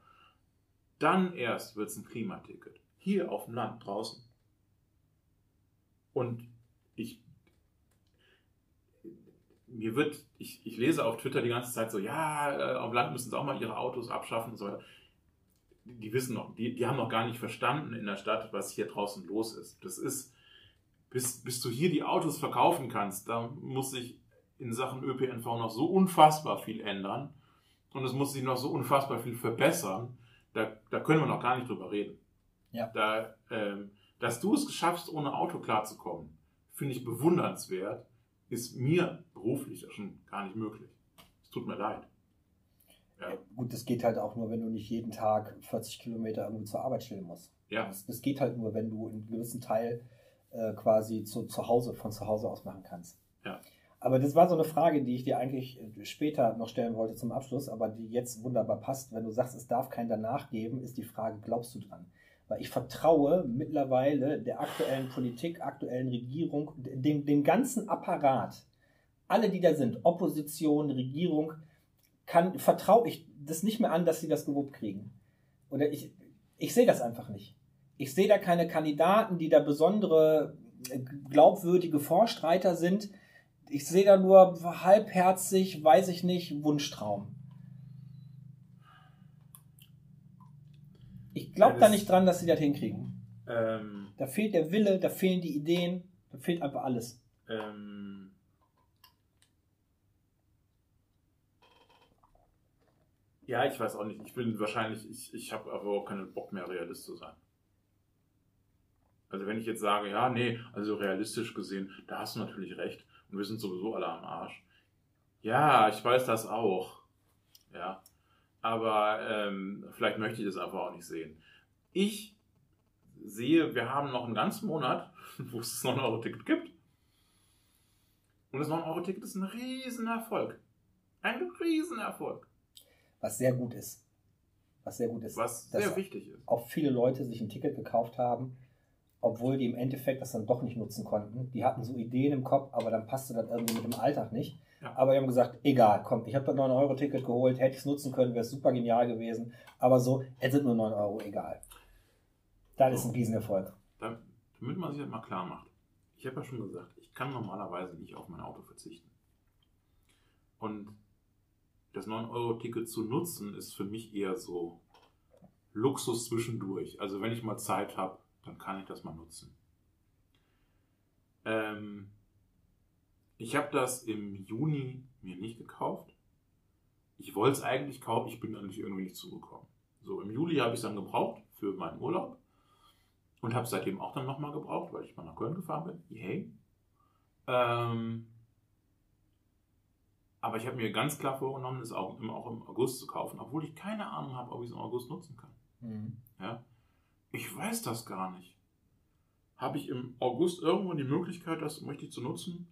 Dann erst wird es ein Klimaticket. Hier auf dem Land draußen. Und ich, mir wird, ich, ich lese auf Twitter die ganze Zeit so, ja, äh, auf dem Land müssen sie auch mal ihre Autos abschaffen und so weiter. Die wissen noch, die, die haben noch gar nicht verstanden in der Stadt, was hier draußen los ist. Das ist, bis, bis du hier die Autos verkaufen kannst, da muss sich in Sachen ÖPNV noch so unfassbar viel ändern und es muss sich noch so unfassbar viel verbessern, da, da können wir noch gar nicht drüber reden. Ja. Da, ähm, dass du es schaffst, ohne Auto klarzukommen, finde ich bewundernswert, ist mir beruflich schon gar nicht möglich. Es tut mir leid. Ja. Gut, das geht halt auch nur, wenn du nicht jeden Tag 40 Kilometer irgendwie zur Arbeit stellen musst. Ja, Das, das geht halt nur, wenn du einen gewissen Teil äh, quasi zu, zu Hause, von zu Hause aus machen kannst. Ja. Aber das war so eine Frage, die ich dir eigentlich äh, später noch stellen wollte zum Abschluss, aber die jetzt wunderbar passt. Wenn du sagst, es darf kein danach geben, ist die Frage, glaubst du dran? Weil ich vertraue mittlerweile der aktuellen Politik, aktuellen Regierung, dem, dem ganzen Apparat, alle, die da sind, Opposition, Regierung, kann, vertraue ich das nicht mehr an, dass sie das gewuppt kriegen. Oder ich, ich sehe das einfach nicht. Ich sehe da keine Kandidaten, die da besondere äh, glaubwürdige Vorstreiter sind. Ich sehe da nur halbherzig, weiß ich nicht, Wunschtraum. Ich glaube Ja, da nicht dran, dass sie das hinkriegen. ähm, Da fehlt der Wille, da fehlen die Ideen, da fehlt einfach alles. ähm, ja, ich weiß auch nicht. Ich bin wahrscheinlich, ich, ich habe aber auch keinen Bock mehr, Realist zu sein. Also wenn ich jetzt sage, ja, nee, also realistisch gesehen, da hast du natürlich recht. Und wir sind sowieso alle am Arsch. Ja, ich weiß das auch. Ja. Aber ähm, vielleicht möchte ich das einfach auch nicht sehen. Ich sehe, wir haben noch einen ganzen Monat, wo es das 9-Euro-Ticket gibt. Und das 9-Euro-Ticket ist ein Riesenerfolg. Ein Riesenerfolg. Was sehr gut ist. Was sehr gut ist. Was dass sehr wichtig ist. auch viele Leute sich ein Ticket gekauft haben, obwohl die im Endeffekt das dann doch nicht nutzen konnten. Die hatten so Ideen im Kopf, aber dann passte das irgendwie mit dem Alltag nicht. Ja. Aber die haben gesagt, egal, komm, ich habe das 9-Euro-Ticket geholt, hätte ich es nutzen können, wäre es super genial gewesen. Aber so, es sind nur 9 Euro, egal. Das ist ein Riesenerfolg. Da- Damit man sich das mal klar macht. Ich habe ja schon gesagt, ich kann normalerweise nicht auf mein Auto verzichten. Und das 9-Euro-Ticket zu nutzen, ist für mich eher so Luxus zwischendurch. Also wenn ich mal Zeit habe, dann kann ich das mal nutzen. Ähm, ich habe das im Juni mir nicht gekauft. Ich wollte es eigentlich kaufen, ich bin eigentlich irgendwie nicht zugekommen. So, im Juli habe ich es dann gebraucht für meinen Urlaub. Und habe seitdem auch dann nochmal gebraucht, weil ich mal nach Köln gefahren bin. Yay. Ähm, aber ich habe mir ganz klar vorgenommen, es auch, im- auch im August zu kaufen, obwohl ich keine Ahnung habe, ob ich es im August nutzen kann. Mhm. Ja? Ich weiß das gar nicht. Habe ich im August irgendwann die Möglichkeit, das richtig zu nutzen?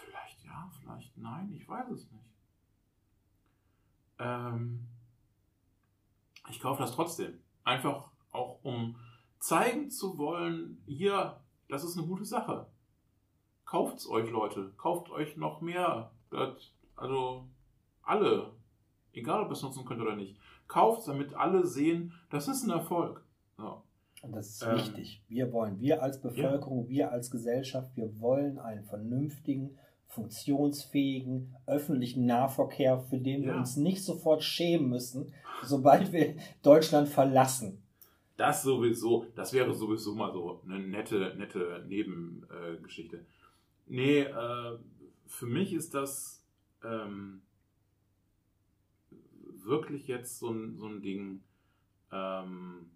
Vielleicht ja, vielleicht nein, ich weiß es nicht. Ähm, ich kaufe das trotzdem. Einfach auch um zeigen zu wollen, hier, das ist eine gute Sache. Kauft's euch, Leute. Kauft euch noch mehr. Das, also alle, egal ob ihr es nutzen könnt oder nicht. Kauft damit alle sehen, das ist ein Erfolg. So. Und das ist Ähm, wichtig. Wir wollen, wir als Bevölkerung, wir als Gesellschaft, wir wollen einen vernünftigen, funktionsfähigen öffentlichen Nahverkehr, für den wir Ja. uns nicht sofort schämen müssen, sobald wir Deutschland verlassen. Das sowieso, das wäre sowieso mal so eine nette, nette Nebengeschichte. Äh, nee, äh, für mich ist das ähm, wirklich jetzt so ein, so ein Ding. Ähm,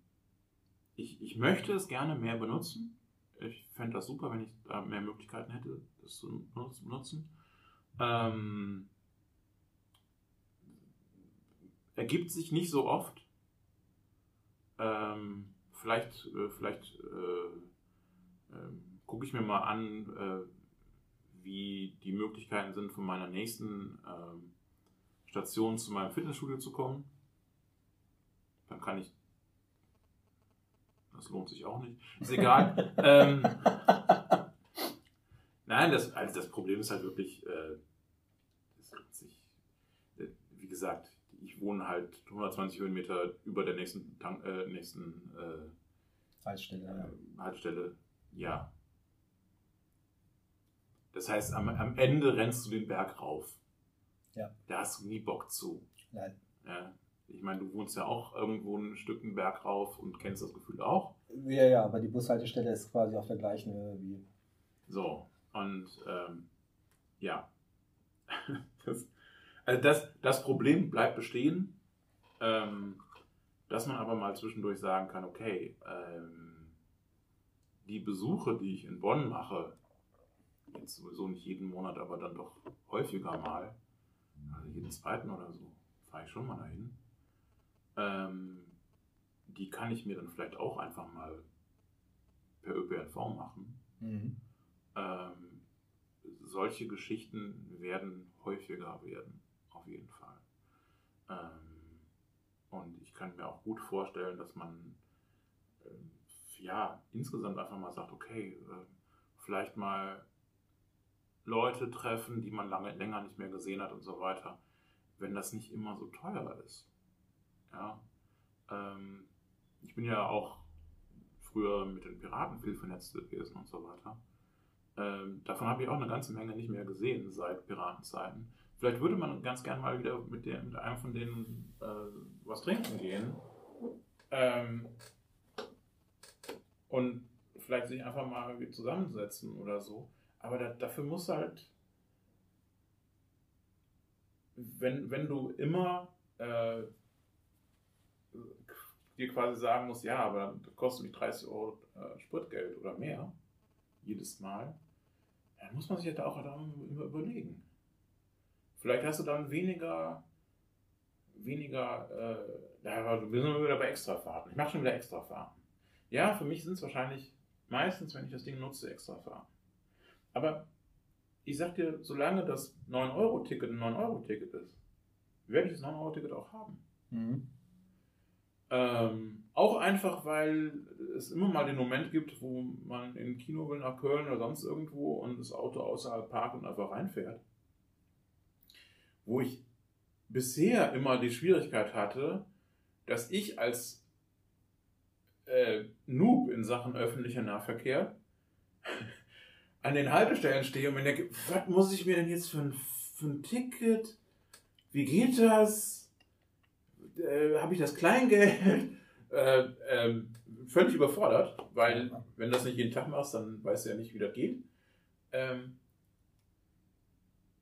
ich, ich möchte es gerne mehr benutzen. Ich fände das super, wenn ich da mehr Möglichkeiten hätte, das zu nutz- benutzen. Ähm, ergibt sich nicht so oft. Ähm, vielleicht äh, vielleicht äh, ähm, gucke ich mir mal an, äh, wie die Möglichkeiten sind, von meiner nächsten ähm, Station zu meinem Fitnessstudio zu kommen. Dann kann ich. Das lohnt sich auch nicht. Ist egal. ähm, nein, das, also das Problem ist halt wirklich, äh, das lohnt sich. Äh, Wie gesagt, ich wohne halt 120 Höhenmeter über der nächsten, Tank, äh, nächsten äh, Haltestelle, Haltestelle. Ja. Das heißt, am, am Ende rennst du den Berg rauf. Ja. Da hast du nie Bock zu. Nein. Ja. Ich meine, du wohnst ja auch irgendwo ein Stück einen Berg rauf und kennst das Gefühl auch. Ja, ja, aber die Bushaltestelle ist quasi auf der gleichen Höhe wie. So, und ähm, ja. Das, also das, das Problem bleibt bestehen, ähm, dass man aber mal zwischendurch sagen kann, okay, ähm, die Besuche, die ich in Bonn mache, jetzt sowieso nicht jeden Monat, aber dann doch häufiger mal, also jeden zweiten oder so, fahre ich schon mal dahin. Ähm, die kann ich mir dann vielleicht auch einfach mal per ÖPNV machen. Mhm. Ähm, solche Geschichten werden häufiger werden, auf jeden Fall. Ähm, und ich kann mir auch gut vorstellen, dass man ähm, ja insgesamt einfach mal sagt, okay, äh, vielleicht mal Leute treffen, die man lange länger nicht mehr gesehen hat und so weiter, wenn das nicht immer so teuer ist. Ja. Ähm, ich bin ja auch früher mit den Piraten viel vernetzt gewesen und so weiter. Ähm, davon habe ich auch eine ganze Menge nicht mehr gesehen seit Piratenzeiten. Vielleicht würde man ganz gern mal wieder mit, der, mit einem von denen äh, was trinken gehen. Ähm, und vielleicht sich einfach mal zusammensetzen oder so. Aber da, dafür muss halt, wenn, wenn du immer äh, dir quasi sagen musst, ja, aber das kostet mich 30 Euro äh, Spritgeld oder mehr, jedes Mal, dann muss man sich da auch überlegen. Vielleicht hast du dann weniger, weniger, äh, ja, du bist immer wieder bei Extrafahrten. Ich mache schon wieder Extrafahrten. Ja, für mich sind es wahrscheinlich meistens, wenn ich das Ding nutze, Extrafahrten. Aber ich sag dir, solange das 9-Euro-Ticket ein 9-Euro-Ticket ist, werde ich das 9-Euro-Ticket auch haben. Mhm. Ähm, auch einfach, weil es immer mal den Moment gibt, wo man in Kino will nach Köln oder sonst irgendwo und das Auto außerhalb parkt und einfach reinfährt. Wo ich bisher immer die Schwierigkeit hatte, dass ich als äh, Noob in Sachen öffentlicher Nahverkehr an den Haltestellen stehe und mir denke, was muss ich mir denn jetzt für ein, für ein Ticket? Wie geht das? Äh, Habe ich das Kleingeld? Äh, äh, völlig überfordert, weil wenn du das nicht jeden Tag machst, dann weißt du ja nicht, wie das geht. Ähm,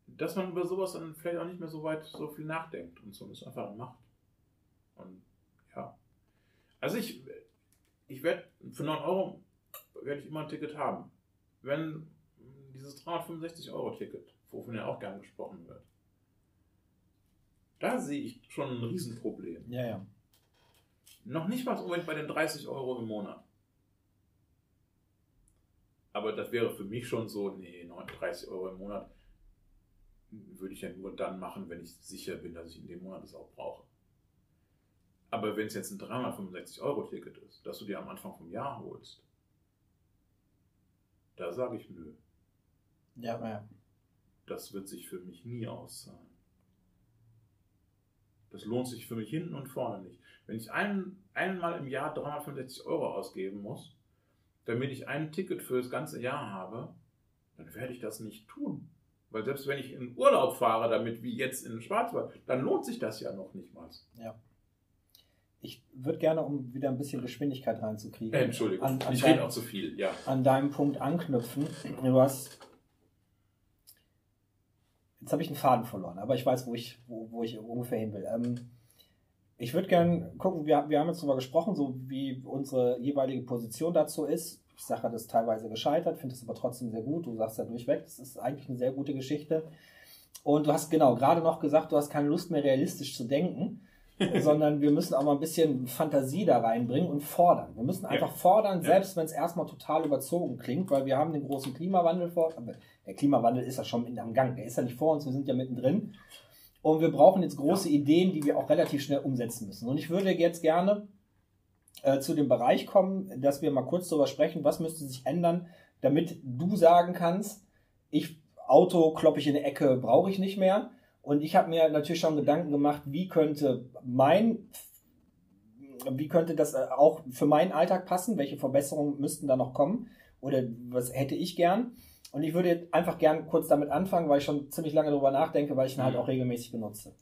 dass man über sowas dann vielleicht auch nicht mehr so weit so viel nachdenkt und so es einfach macht. Und ja. Also ich, ich werde für 9 Euro werde ich immer ein Ticket haben wenn dieses 365-Euro-Ticket, wovon ja auch gern gesprochen wird, da sehe ich schon ein Riesenproblem. Ja, ja. Noch nicht mal unbedingt bei den 30 Euro im Monat. Aber das wäre für mich schon so, nee, 30 Euro im Monat würde ich ja nur dann machen, wenn ich sicher bin, dass ich in dem Monat es auch brauche. Aber wenn es jetzt ein 365-Euro-Ticket ist, das du dir am Anfang vom Jahr holst, da sage ich nö. Ja, ja. Das wird sich für mich nie auszahlen. Das lohnt sich für mich hinten und vorne nicht. Wenn ich ein, einmal im Jahr 365 Euro ausgeben muss, damit ich ein Ticket für das ganze Jahr habe, dann werde ich das nicht tun. Weil selbst wenn ich in Urlaub fahre, damit wie jetzt in den Schwarzwald, dann lohnt sich das ja noch nicht mal. Ja. Ich würde gerne, um wieder ein bisschen Geschwindigkeit reinzukriegen. Äh, Entschuldigung, an, an ich rede auch zu viel, ja. an deinem Punkt anknüpfen. Du hast. Jetzt habe ich einen Faden verloren, aber ich weiß, wo ich, wo, wo ich ungefähr hin will. Ähm, ich würde gerne gucken, wir, wir haben jetzt darüber gesprochen, so wie unsere jeweilige Position dazu ist. Ich sage, das ist teilweise gescheitert, finde es aber trotzdem sehr gut. Du sagst ja durchweg, das ist eigentlich eine sehr gute Geschichte. Und du hast genau gerade noch gesagt, du hast keine Lust mehr realistisch zu denken, sondern wir müssen auch mal ein bisschen Fantasie da reinbringen und fordern. Wir müssen einfach fordern, Ja. selbst wenn es erstmal total überzogen klingt, weil wir haben den großen Klimawandel vor. aber Der Klimawandel ist ja schon in, am Gang, der ist ja nicht vor uns, wir sind ja mittendrin. Und wir brauchen jetzt große Ideen, die wir auch relativ schnell umsetzen müssen. Und ich würde jetzt gerne äh, zu dem Bereich kommen, dass wir mal kurz darüber sprechen, was müsste sich ändern, damit du sagen kannst, ich Auto kloppe ich in die Ecke, brauche ich nicht mehr. Und ich habe mir natürlich schon Gedanken gemacht, wie könnte mein, wie könnte das äh, auch für meinen Alltag passen? Welche Verbesserungen müssten da noch kommen? Oder was hätte ich gern? Und ich würde einfach gern kurz damit anfangen, weil ich schon ziemlich lange darüber nachdenke, weil ich ihn halt Mhm. auch regelmäßig benutze.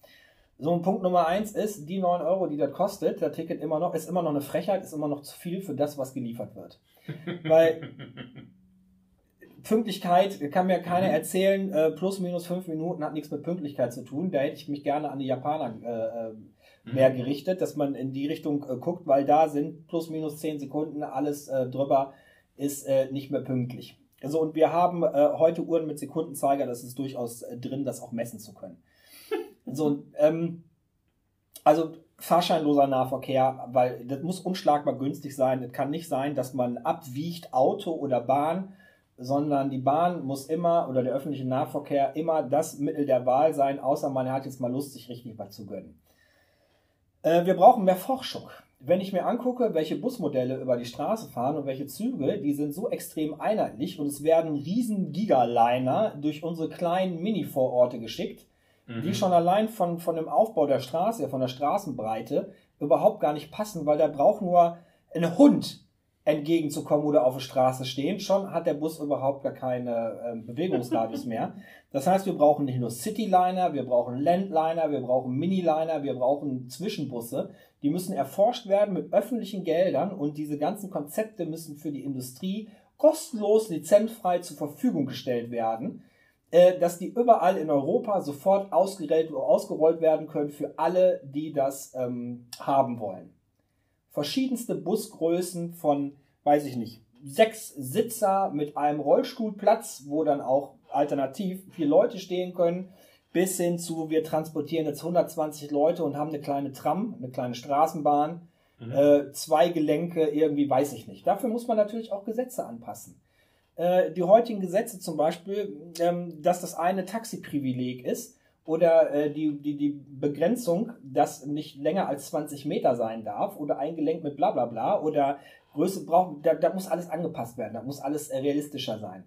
So, und Punkt Nummer eins ist, die 9 Euro, die das kostet, der Ticket immer noch, ist immer noch eine Frechheit, ist immer noch zu viel für das, was geliefert wird. Weil Pünktlichkeit kann mir keiner erzählen, äh, plus minus fünf Minuten hat nichts mit Pünktlichkeit zu tun. Da hätte ich mich gerne an die Japaner äh, äh, mehr gerichtet, dass man in die Richtung äh, guckt, weil da sind plus minus zehn Sekunden alles äh, drüber, ist äh, nicht mehr pünktlich. Also und wir haben heute Uhren mit Sekundenzeiger, das ist durchaus drin, das auch messen zu können. so, ähm, also fahrscheinloser Nahverkehr, weil das muss unschlagbar günstig sein. Es kann nicht sein, dass man abwiegt Auto oder Bahn, sondern die Bahn muss immer oder der öffentliche Nahverkehr immer das Mittel der Wahl sein, außer man hat jetzt mal Lust, sich richtig was zu gönnen. Äh, wir brauchen mehr Forschung. Wenn ich mir angucke, welche Busmodelle über die Straße fahren und welche Züge, die sind so extrem einheitlich und es werden riesen Gigaliner durch unsere kleinen Mini-Vororte geschickt, Mhm. die schon allein von, von dem Aufbau der Straße, von der Straßenbreite überhaupt gar nicht passen, weil da braucht nur ein Hund entgegenzukommen oder auf der Straße stehen. Schon hat der Bus überhaupt gar keine ähm, Bewegungsradius mehr. Das heißt, wir brauchen nicht nur Cityliner, wir brauchen Landliner, wir brauchen Miniliner, wir brauchen Zwischenbusse. Die müssen erforscht werden mit öffentlichen Geldern und diese ganzen Konzepte müssen für die Industrie kostenlos, lizenzfrei zur Verfügung gestellt werden, äh, dass die überall in Europa sofort ausgerollt, ausgerollt werden können für alle, die das ähm, haben wollen. Verschiedenste Busgrößen von, weiß ich nicht, sechs Sitzer mit einem Rollstuhlplatz, wo dann auch alternativ vier Leute stehen können, bis hin zu, wir transportieren jetzt 120 Leute und haben eine kleine Tram, eine kleine Straßenbahn, Mhm. äh, zwei Gelenke, irgendwie weiß ich nicht. Dafür muss man natürlich auch Gesetze anpassen. Äh, die heutigen Gesetze zum Beispiel, ähm, dass das eine Taxiprivileg ist oder äh, die, die, die Begrenzung, dass nicht länger als 20 Meter sein darf oder ein Gelenk mit bla bla bla oder Größe braucht, da, da muss alles angepasst werden, da muss alles äh, realistischer sein.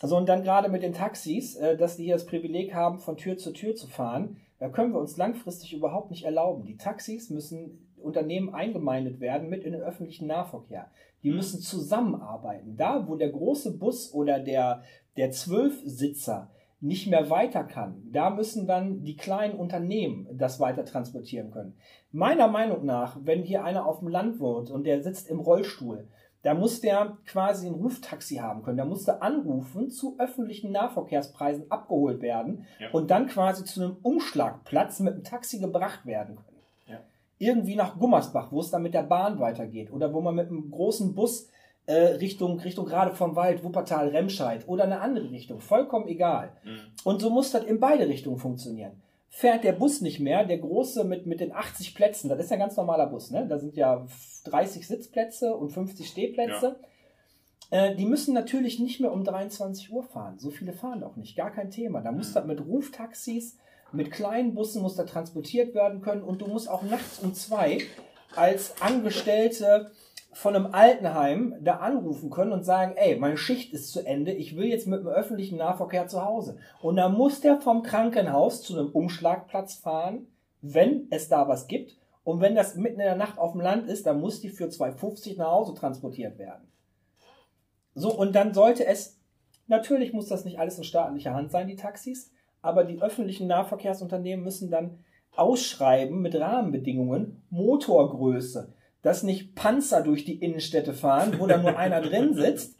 Also und dann gerade mit den Taxis, äh, dass die hier das Privileg haben, von Tür zu Tür zu fahren, da können wir uns langfristig überhaupt nicht erlauben. Die Taxis müssen Unternehmen eingemeindet werden mit in den öffentlichen Nahverkehr. Die müssen zusammenarbeiten. Da, wo der große Bus oder der, der Zwölfsitzer nicht mehr weiter kann, da müssen dann die kleinen Unternehmen das weiter transportieren können. Meiner Meinung nach, wenn hier einer auf dem Land wohnt und der sitzt im Rollstuhl, da muss der quasi ein Ruftaxi haben können. Da muss der anrufen, zu öffentlichen Nahverkehrspreisen abgeholt werden Ja. und dann quasi zu einem Umschlagplatz mit dem Taxi gebracht werden können. Ja. Irgendwie nach Gummersbach, wo es dann mit der Bahn weitergeht. Oder wo man mit einem großen Bus äh, Richtung, Richtung gerade vom Wald, Wuppertal, Remscheid oder eine andere Richtung. Vollkommen egal. Mhm. Und so muss das in beide Richtungen funktionieren. Fährt der Bus nicht mehr, der große mit, mit den 80 Plätzen, das ist ja ein ganz normaler Bus, ne? Da sind ja 30 Sitzplätze und 50 Stehplätze. Äh, die müssen natürlich nicht mehr um 23 Uhr fahren. So viele fahren auch nicht, gar kein Thema. Da muss Mhm. das mit Ruftaxis, mit kleinen Bussen muss da transportiert werden können und du musst auch nachts um zwei als Angestellte von einem Altenheim da anrufen können und sagen, ey, meine Schicht ist zu Ende, ich will jetzt mit dem öffentlichen Nahverkehr zu Hause. Und dann muss der vom Krankenhaus zu einem Umschlagplatz fahren, wenn es da was gibt. Und wenn das mitten in der Nacht auf dem Land ist, dann muss die für 2,50 nach Hause transportiert werden. So, und dann sollte es, natürlich muss das nicht alles in staatlicher Hand sein, die Taxis, aber die öffentlichen Nahverkehrsunternehmen müssen dann ausschreiben mit Rahmenbedingungen, Motorgröße, dass nicht Panzer durch die Innenstädte fahren, wo dann nur einer drin sitzt,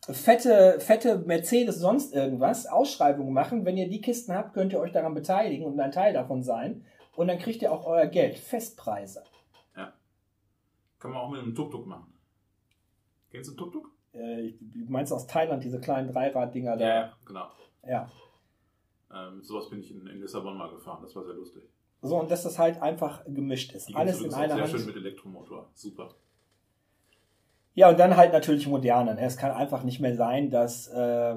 fette, fette Mercedes, sonst irgendwas, Ausschreibungen machen. Wenn ihr die Kisten habt, könnt ihr euch daran beteiligen und ein Teil davon sein. Und dann kriegt ihr auch euer Geld, Festpreise. Kann man auch mit einem Tuk-Tuk machen. Kennst du einen Tuk-Tuk? Äh, du meinst aus Thailand diese kleinen Dreirad-Dinger da? genau. Ja. Ähm, sowas bin ich in, in Lissabon mal gefahren. Das war sehr lustig. So, und dass das halt einfach gemischt ist. Die Alles in übrigens auch einer Sehr schön Hand. mit Elektromotor. Super. Ja, und dann halt natürlich moderne. Es kann einfach nicht mehr sein, dass äh,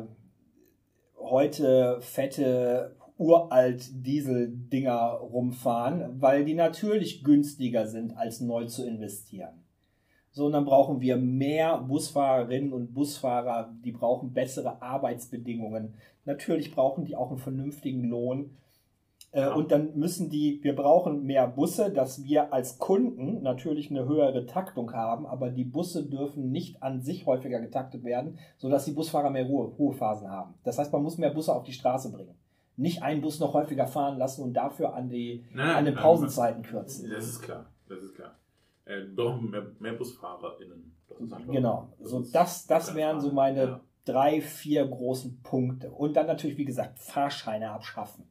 heute fette uralt Diesel-Dinger rumfahren, weil die natürlich günstiger sind, als neu zu investieren. So, und dann brauchen wir mehr Busfahrerinnen und Busfahrer, die brauchen bessere Arbeitsbedingungen. Natürlich brauchen die auch einen vernünftigen Lohn. Äh, Ja. Und dann müssen die, wir brauchen mehr Busse, dass wir als Kunden natürlich eine höhere Taktung haben, aber die Busse dürfen nicht an sich häufiger getaktet werden, sodass die Busfahrer mehr Ruhe, Ruhephasen haben. Das heißt, man muss mehr Busse auf die Straße bringen. Nicht einen Bus noch häufiger fahren lassen und dafür an, die, Nein, an den Pausenzeiten kürzen. Das ist klar. Das ist klar. Äh, brauchen mehr, mehr BusfahrerInnen. Genau. das So, das, das wären so meine Ja. drei, vier großen Punkte. Und dann natürlich, wie gesagt, Fahrscheine abschaffen.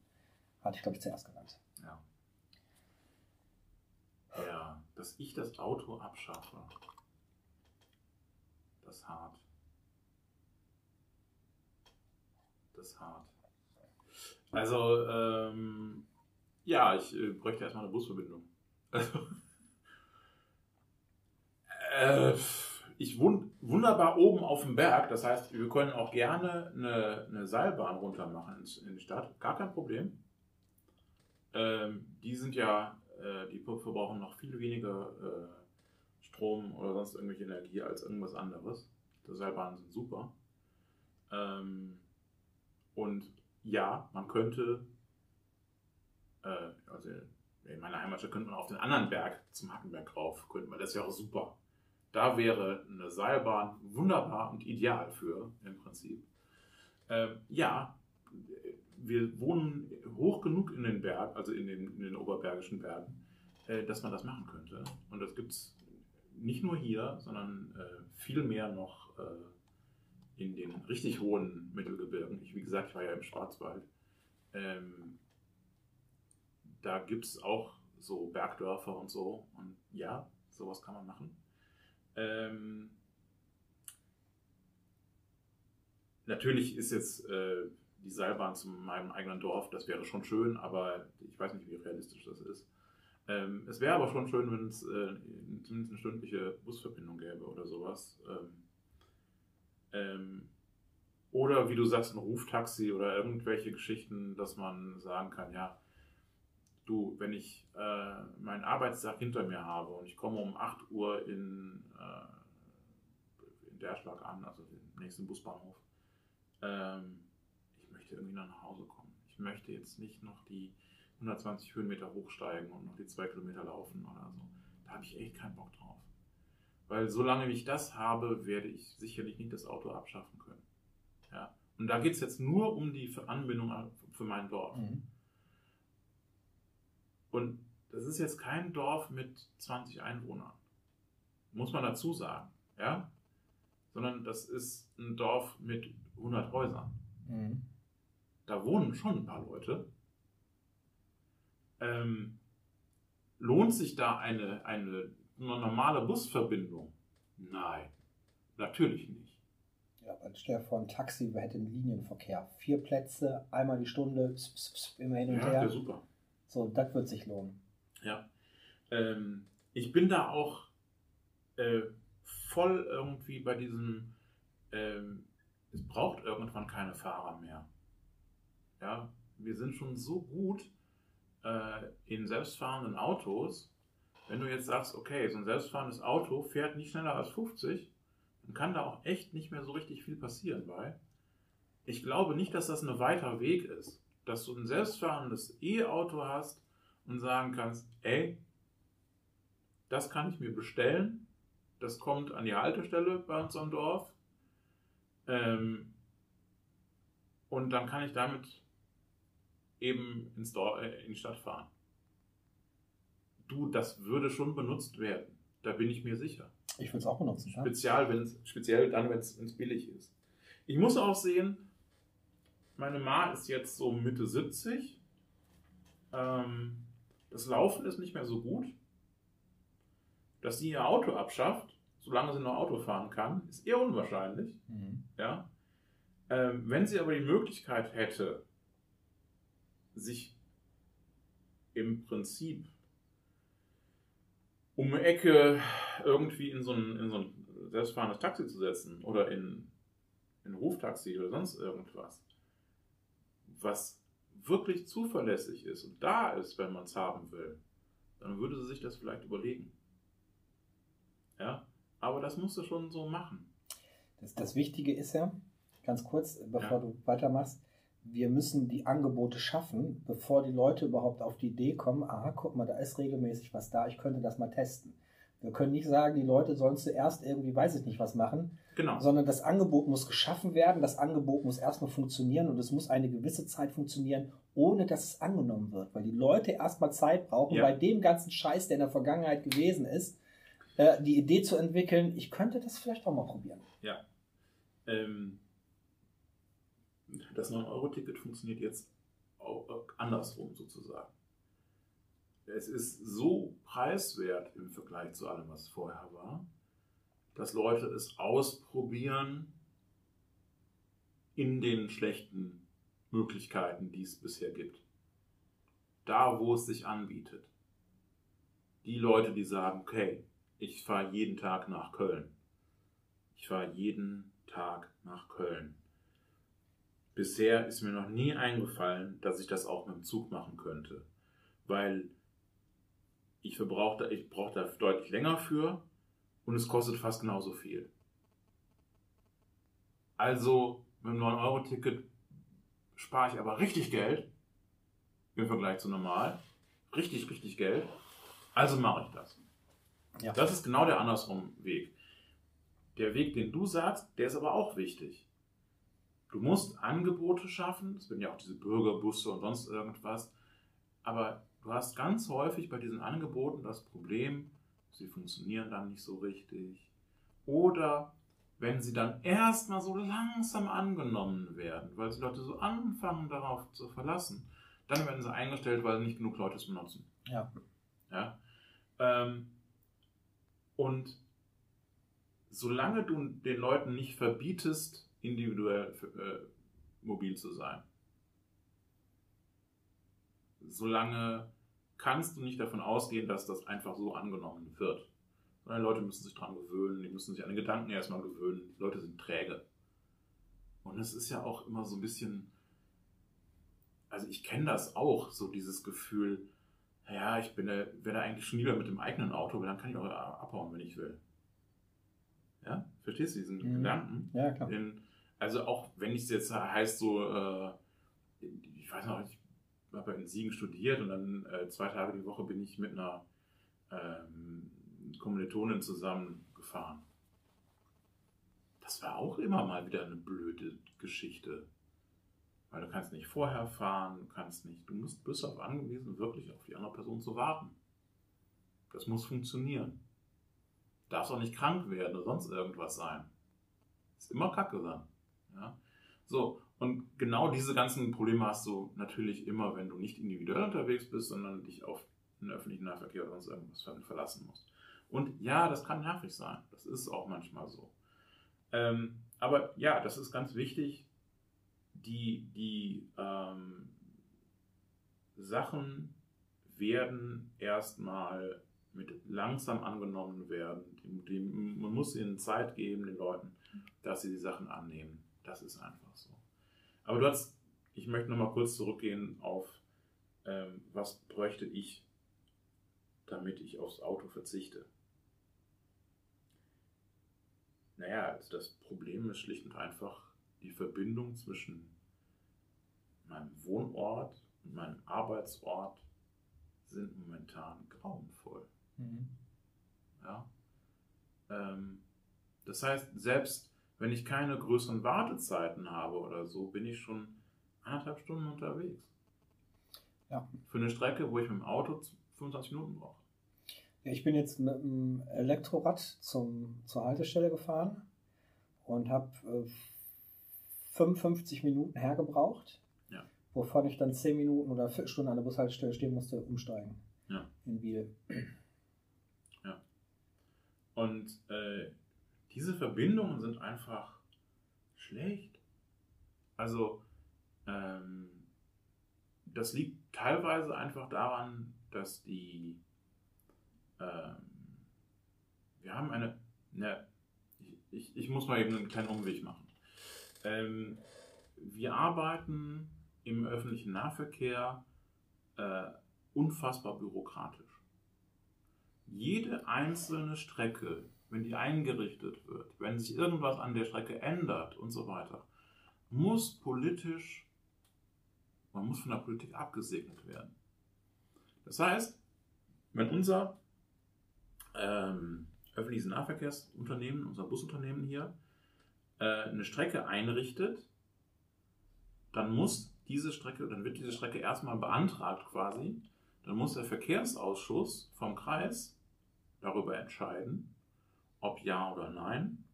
Hatte ich, glaube ich, zuerst genannt. Ja. Ja, dass ich das Auto abschaffe. Das hart. Das hart. Also, ähm, ja, ich äh, bräuchte erstmal eine Busverbindung. Also, äh, ich wohne wunderbar oben auf dem Berg, das heißt, wir können auch gerne eine, eine Seilbahn runter machen in die Stadt, gar kein Problem. Ähm, die sind ja, äh, die verbrauchen noch viel weniger äh, Strom oder sonst irgendwelche Energie als irgendwas anderes. Seilbahnen sind super. Ähm, und ja, man könnte, äh, also in meiner Heimatstadt könnte man auf den anderen Berg zum Hackenberg rauf, könnte man, das wäre auch super. Da wäre eine Seilbahn wunderbar und ideal für, im Prinzip. Ähm, ja, wir wohnen hoch genug in den Berg, also in den, in den oberbergischen Bergen, äh, dass man das machen könnte. Und das gibt es nicht nur hier, sondern äh, viel mehr noch äh, in den richtig hohen Mittelgebirgen. Ich, wie gesagt, ich war ja im Schwarzwald. Ähm, da gibt es auch so Bergdörfer und so. Und ja, sowas kann man machen. Ähm, natürlich ist jetzt äh, die Seilbahn zu meinem eigenen Dorf, das wäre schon schön, aber ich weiß nicht, wie realistisch das ist. Ähm, es wäre aber schon schön, wenn es äh, zumindest eine stündliche Busverbindung gäbe oder sowas. Ähm, ähm, oder wie du sagst, ein Ruftaxi oder irgendwelche Geschichten, dass man sagen kann, ja, du, wenn ich äh, meinen Arbeitstag hinter mir habe und ich komme um 8 Uhr in, äh, in Derschlag an, also den nächsten Busbahnhof, ähm, möchte irgendwie nach Hause kommen. Ich möchte jetzt nicht noch die 120 Höhenmeter hochsteigen und noch die 2 Kilometer laufen oder so. Da habe ich echt keinen Bock drauf. Weil solange ich das habe, werde ich sicherlich nicht das Auto abschaffen können. Ja. Und da geht es jetzt nur um die Anbindung an- für mein Dorf. Mhm. Und das ist jetzt kein Dorf mit 20 Einwohnern. Muss man dazu sagen. Ja? Sondern das ist ein Dorf mit 100 Häusern. Mhm. Da wohnen schon ein paar Leute. Ähm, lohnt sich da eine, eine normale Busverbindung? Nein, natürlich nicht. Ja, aber vor, ein Taxi hätte einen Linienverkehr. Vier Plätze, einmal die Stunde, pss, pss, pss, immer hin und Ja, her. ja, super. So, das wird sich lohnen. Ja. Ähm, ich bin da auch äh, voll irgendwie bei diesem, ähm, es braucht irgendwann keine Fahrer mehr. Ja, wir sind schon so gut äh, in selbstfahrenden Autos. Wenn du jetzt sagst, okay, so ein selbstfahrendes Auto fährt nicht schneller als 50, dann kann da auch echt nicht mehr so richtig viel passieren bei. Ich glaube nicht, dass das ein weiter Weg ist, dass du ein selbstfahrendes E-Auto hast und sagen kannst, ey, das kann ich mir bestellen, das kommt an die Haltestelle bei uns am Dorf ähm, und dann kann ich damit eben ins Dorf, äh, in die Stadt fahren. Du, das würde schon benutzt werden, da bin ich mir sicher. Ich würde es auch benutzen. Ja? Speziell, wenn's, speziell dann, wenn es billig ist. Ich muss auch sehen, meine Ma ist jetzt so Mitte 70. Ähm, das Laufen ist nicht mehr so gut. Dass sie ihr Auto abschafft, solange sie noch Auto fahren kann, ist eher unwahrscheinlich. Mhm. Ja? Ähm, wenn sie aber die Möglichkeit hätte, sich im Prinzip um eine Ecke irgendwie in so ein, in so ein selbstfahrendes Taxi zu setzen oder in, in ein Ruftaxi oder sonst irgendwas, was wirklich zuverlässig ist und da ist, wenn man es haben will, dann würde sie sich das vielleicht überlegen. Ja, aber das musst du schon so machen. Das, das Wichtige ist ja, ganz kurz, bevor Ja. du weitermachst, wir müssen die Angebote schaffen, bevor die Leute überhaupt auf die Idee kommen, aha, guck mal, da ist regelmäßig was da, ich könnte das mal testen. Wir können nicht sagen, die Leute sollen zuerst irgendwie, weiß ich nicht, was machen, Genau. sondern das Angebot muss geschaffen werden, das Angebot muss erstmal funktionieren und es muss eine gewisse Zeit funktionieren, ohne dass es angenommen wird, weil die Leute erstmal Zeit brauchen, Ja. bei dem ganzen Scheiß, der in der Vergangenheit gewesen ist, äh, die Idee zu entwickeln, ich könnte das vielleicht auch mal probieren. Ja. Ähm, das 9-Euro-Ticket funktioniert jetzt äh, andersrum sozusagen. Es ist so preiswert im Vergleich zu allem, was vorher war, dass Leute es ausprobieren in den schlechten Möglichkeiten, die es bisher gibt. Da, wo es sich anbietet. Die Leute, die sagen, okay, ich fahre jeden Tag nach Köln. Ich fahre jeden Tag nach Köln. Bisher ist mir noch nie eingefallen, dass ich das auch mit dem Zug machen könnte, weil ich verbrauche da, ich brauche da deutlich länger für und es kostet fast genauso viel. Also mit einem 9-Euro-Ticket spare ich aber richtig Geld im Vergleich zu normal. Richtig, richtig Geld. Also mache ich das. Ja. Das ist genau der andersrum Weg. Der Weg, den du sagst, der ist aber auch wichtig. Du musst Angebote schaffen, es werden ja auch diese Bürgerbusse und sonst irgendwas, aber du hast ganz häufig bei diesen Angeboten das Problem, sie funktionieren dann nicht so richtig. Oder wenn sie dann erstmal so langsam angenommen werden, weil die Leute so anfangen darauf zu verlassen, dann werden sie eingestellt, weil nicht genug Leute es benutzen. Ja. Ja? Ähm, und solange du den Leuten nicht verbietest, individuell äh, mobil zu sein, solange kannst du nicht davon ausgehen, dass das einfach so angenommen wird. Sondern Leute müssen sich daran gewöhnen, die müssen sich an den Gedanken erstmal gewöhnen. Die Leute sind träge. Und es ist ja auch immer so ein bisschen, also ich kenne das auch, so dieses Gefühl, ja, ich bin der, wäre da eigentlich schon lieber mit dem eigenen Auto, aber dann kann ich auch abhauen, wenn ich will. Ja, verstehst du diesen Mhm. Gedanken? Ja, klar. Den, also auch wenn es jetzt heißt so, äh, ich weiß noch, ich habe in Siegen studiert und dann äh, zwei Tage die Woche bin ich mit einer ähm, Kommilitonin zusammengefahren. Das war auch immer mal wieder eine blöde Geschichte. Weil du kannst nicht vorher fahren, du kannst nicht, du musst, bist darauf angewiesen, wirklich auf die andere Person zu warten. Das muss funktionieren. Darfst auch nicht krank werden oder sonst irgendwas sein. Ist immer Kacke dann. Ja? So, und genau diese ganzen Probleme hast du natürlich immer, wenn du nicht individuell unterwegs bist, sondern dich auf den öffentlichen Nahverkehr oder sonst irgendwas ver- verlassen musst. Und ja, das kann nervig sein. Das ist auch manchmal so. Ähm, aber ja, das ist ganz wichtig. Die, die ähm, Sachen werden erstmal mit langsam angenommen werden. Man muss ihnen Zeit geben, den Leuten, dass sie die Sachen annehmen. Das ist einfach so. Aber du hast, ich möchte nochmal kurz zurückgehen auf, ähm, was bräuchte ich, damit ich aufs Auto verzichte. Naja, also das Problem ist schlicht und einfach die Verbindung zwischen meinem Wohnort und meinem Arbeitsort sind momentan grauenvoll. Mhm. Ja? Ähm, das heißt, selbst wenn ich keine größeren Wartezeiten habe oder so, bin ich schon anderthalb Stunden unterwegs. Ja. Für eine Strecke, wo ich mit dem Auto 25 Minuten brauche. Ja, ich bin jetzt mit dem Elektrorad zum, zur Haltestelle gefahren und habe äh, 55 Minuten hergebraucht, Ja. wovon ich dann 10 Minuten oder eine Viertelstunde an der Bushaltestelle stehen musste, umsteigen. Ja. In Biel. Und äh, diese Verbindungen sind einfach schlecht. Also, ähm, das liegt teilweise einfach daran, dass die, ähm, wir haben eine, ne, ich, ich, muss mal eben einen kleinen Umweg machen. Ähm, wir arbeiten im öffentlichen Nahverkehr äh, unfassbar bürokratisch jede einzelne Strecke, wenn die eingerichtet wird, wenn sich irgendwas an der Strecke ändert und so weiter, muss politisch, man muss von der Politik abgesegnet werden. Das heißt, wenn unser ähm, öffentliches Nahverkehrsunternehmen, unser Busunternehmen hier, äh, eine Strecke einrichtet, dann muss diese Strecke, dann wird diese Strecke erstmal beantragt quasi, dann muss der Verkehrsausschuss vom Kreis darüber entscheiden, ob ja oder nein.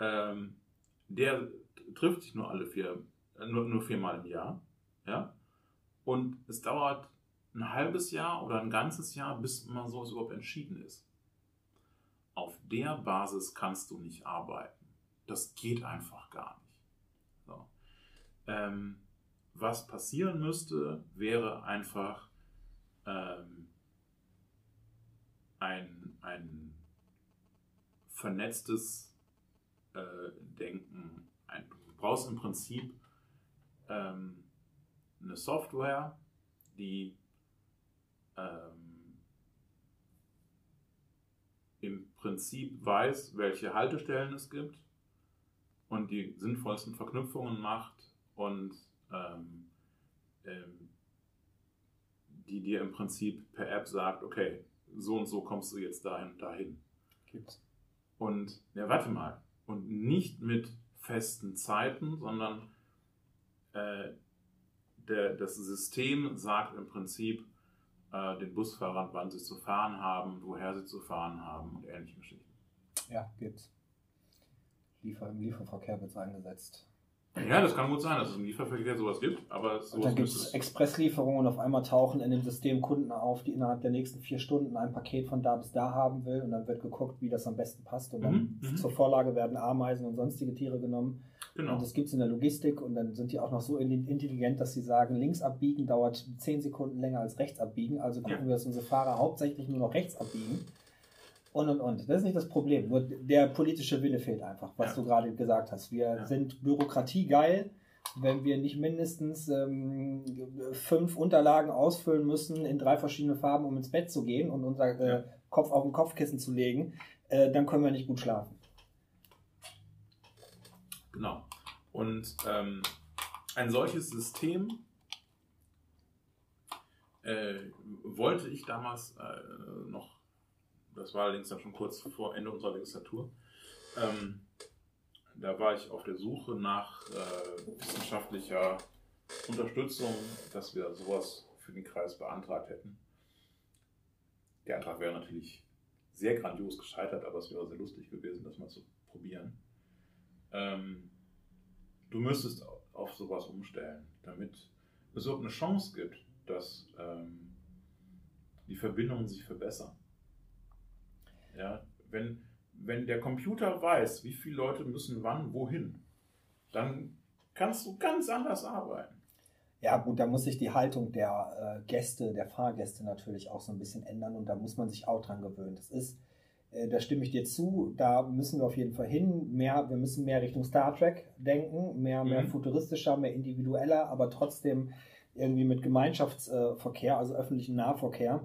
Ähm, der trifft sich nur alle vier, nur, nur viermal im Jahr. Ja? Und es dauert ein halbes Jahr oder ein ganzes Jahr, bis man sowas überhaupt entschieden ist. Auf der Basis kannst du nicht arbeiten. Das geht einfach gar nicht. So. Ähm, was passieren müsste, wäre einfach ähm, ein, ein vernetztes äh, Denken. Du brauchst im Prinzip ähm, eine Software, die ähm, im Prinzip weiß, welche Haltestellen es gibt und die sinnvollsten Verknüpfungen macht und ähm, ähm, die dir im Prinzip per App sagt, okay, so und so kommst du jetzt dahin und dahin. Gibt's. Und, ja, warte mal. Und nicht mit festen Zeiten, sondern äh, der, das System sagt im Prinzip äh, den Busfahrern, wann sie zu fahren haben, woher sie zu fahren haben und ähnliche Geschichten. Ja, gibt's. Liefer, Im Lieferverkehr wird es eingesetzt. Ja, das kann gut sein, dass es im Lieferverkehr sowas gibt, aber sowas dann gibt es es. Expresslieferungen und auf einmal tauchen in dem System Kunden auf, die innerhalb der nächsten vier Stunden ein Paket von da bis da haben will und dann wird geguckt, wie das am besten passt und dann Mhm, mhm. zur Vorlage werden Ameisen und sonstige Tiere genommen Genau. und das gibt es in der Logistik und dann sind die auch noch so in- intelligent, dass sie sagen, links abbiegen dauert zehn Sekunden länger als rechts abbiegen, also gucken Ja. wir, dass unsere Fahrer hauptsächlich nur noch rechts abbiegen und und und. Das ist nicht das Problem, nur der politische Wille fehlt einfach, was Ja. du gerade gesagt hast. Wir Ja. sind bürokratiegeil, wenn wir nicht mindestens ähm, fünf Unterlagen ausfüllen müssen in drei verschiedene Farben, um ins Bett zu gehen und unser äh. Kopf auf den Kopfkissen zu legen, äh, dann können wir nicht gut schlafen. Genau. Und ähm, ein solches System äh, wollte ich damals äh, noch, das war allerdings dann schon kurz vor Ende unserer Legislatur, ähm, da war ich auf der Suche nach äh, wissenschaftlicher Unterstützung, dass wir sowas für den Kreis beantragt hätten. Der Antrag wäre natürlich sehr grandios gescheitert, aber es wäre sehr lustig gewesen, das mal zu probieren. Ähm, du müsstest au- auf sowas umstellen, damit es überhaupt eine Chance gibt, dass ähm, die Verbindungen sich verbessern. Ja, wenn, wenn der Computer weiß, wie viele Leute müssen wann wohin, dann kannst du ganz anders arbeiten. Ja, gut, da muss sich die Haltung der äh, Gäste, der Fahrgäste natürlich auch so ein bisschen ändern und da muss man sich auch dran gewöhnen. Das ist, äh, da stimme ich dir zu, da müssen wir auf jeden Fall hin. Mehr, wir müssen mehr Richtung Star Trek denken, mehr, mehr Mhm. futuristischer, mehr individueller, aber trotzdem irgendwie mit Gemeinschaftsverkehr, also öffentlichen Nahverkehr.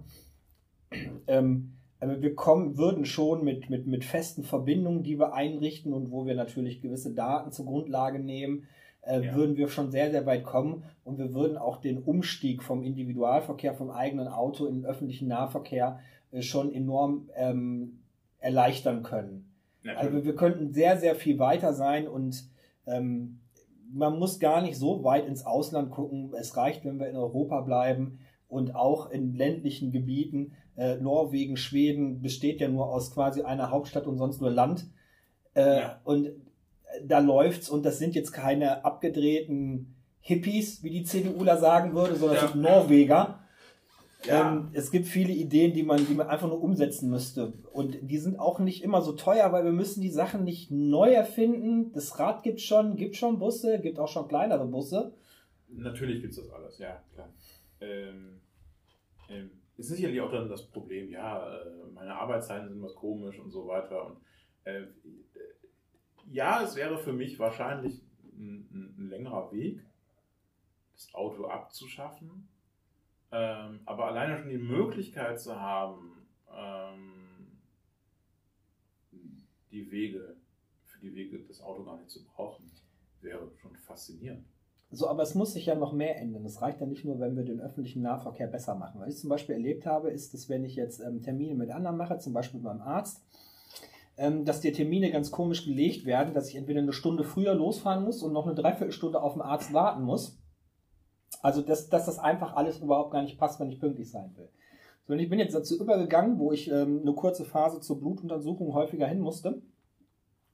Ähm, wir kommen, würden schon mit, mit, mit festen Verbindungen, die wir einrichten und wo wir natürlich gewisse Daten zur Grundlage nehmen, äh, Ja. würden wir schon sehr, sehr weit kommen und wir würden auch den Umstieg vom Individualverkehr, vom eigenen Auto in den öffentlichen Nahverkehr äh, schon enorm ähm, erleichtern können. Also wir könnten sehr, sehr viel weiter sein und ähm, man muss gar nicht so weit ins Ausland gucken. Es reicht, wenn wir in Europa bleiben und auch in ländlichen Gebieten. Äh, Norwegen, Schweden besteht ja nur aus quasi einer Hauptstadt und sonst nur Land. Äh, Ja. Und äh, da läuft's und das sind jetzt keine abgedrehten Hippies, wie die CDUler sagen würde, sondern Ja. sind Norweger. Ja. Ähm, es gibt viele Ideen, die man, die man einfach nur umsetzen müsste. Und die sind auch nicht immer so teuer, weil wir müssen die Sachen nicht neu erfinden. Das Rad gibt schon, gibt schon Busse, gibt auch schon kleinere Busse. Natürlich gibt es das alles, ja, klar. Ähm, ähm, ist sicherlich auch dann das Problem, ja, äh, meine Arbeitszeiten sind was komisch und so weiter. Und äh, ja, es wäre für mich wahrscheinlich ein, ein, längerer Weg, das Auto abzuschaffen. Ähm, aber alleine schon die Möglichkeit zu haben, ähm, die Wege, für die Wege das Auto gar nicht zu brauchen, wäre schon faszinierend. So, aber es muss sich ja noch mehr ändern. Es reicht ja nicht nur, wenn wir den öffentlichen Nahverkehr besser machen. Was ich zum Beispiel erlebt habe, ist, dass wenn ich jetzt ähm, Termine mit anderen mache, zum Beispiel beim Arzt, ähm, dass die Termine ganz komisch gelegt werden, dass ich entweder eine Stunde früher losfahren muss und noch eine Dreiviertelstunde auf den Arzt warten muss. Also, dass, dass das einfach alles überhaupt gar nicht passt, wenn ich pünktlich sein will. So, und ich bin jetzt dazu übergegangen, wo ich ähm, eine kurze Phase zur Blutuntersuchung häufiger hin musste.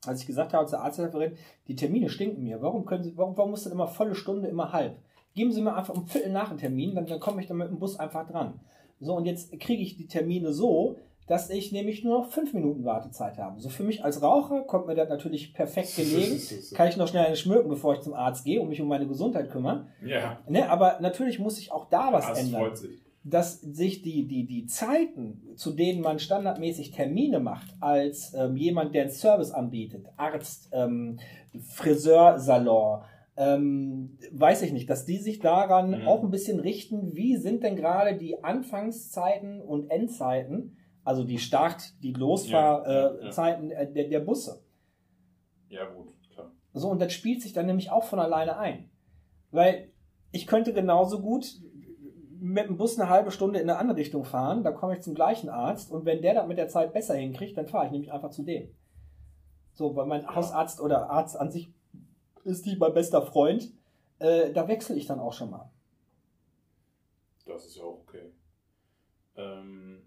Als ich gesagt habe zur Arzthelferin, die Termine stinken mir. Warum können Sie, warum, warum muss das immer volle Stunde, immer halb? Geben Sie mir einfach um Viertel nach einen Termin, dann, dann komme ich dann mit dem Bus einfach dran. So, und jetzt kriege ich die Termine so, dass ich nämlich nur noch fünf Minuten Wartezeit habe. So für mich als Raucher kommt mir das natürlich perfekt gelegen. Kann ich noch schnell eine schmücken, bevor ich zum Arzt gehe und mich um meine Gesundheit kümmere. Ja, Ne, aber natürlich muss sich auch da was ändern freut sich. Dass sich die, die, die Zeiten, zu denen man standardmäßig Termine macht, als ähm, jemand, der einen Service anbietet, Arzt, ähm, Friseursalon, ähm, weiß ich nicht, dass die sich daran Mhm. auch ein bisschen richten, wie sind denn gerade die Anfangszeiten und Endzeiten, also die Start-, die Ja, ja, ja. Losfahrzeiten äh, der, der Busse. Ja, gut, klar. So, und das spielt sich dann nämlich auch von alleine ein. Weil ich könnte genauso gut mit dem Bus eine halbe Stunde in eine andere Richtung fahren, da komme ich zum gleichen Arzt und wenn der das mit der Zeit besser hinkriegt, dann fahre ich nämlich einfach zu dem. So, weil mein Ja. Hausarzt oder Arzt an sich ist die mein bester Freund, äh, da wechsle ich dann auch schon mal. Das ist ja auch okay. Ähm,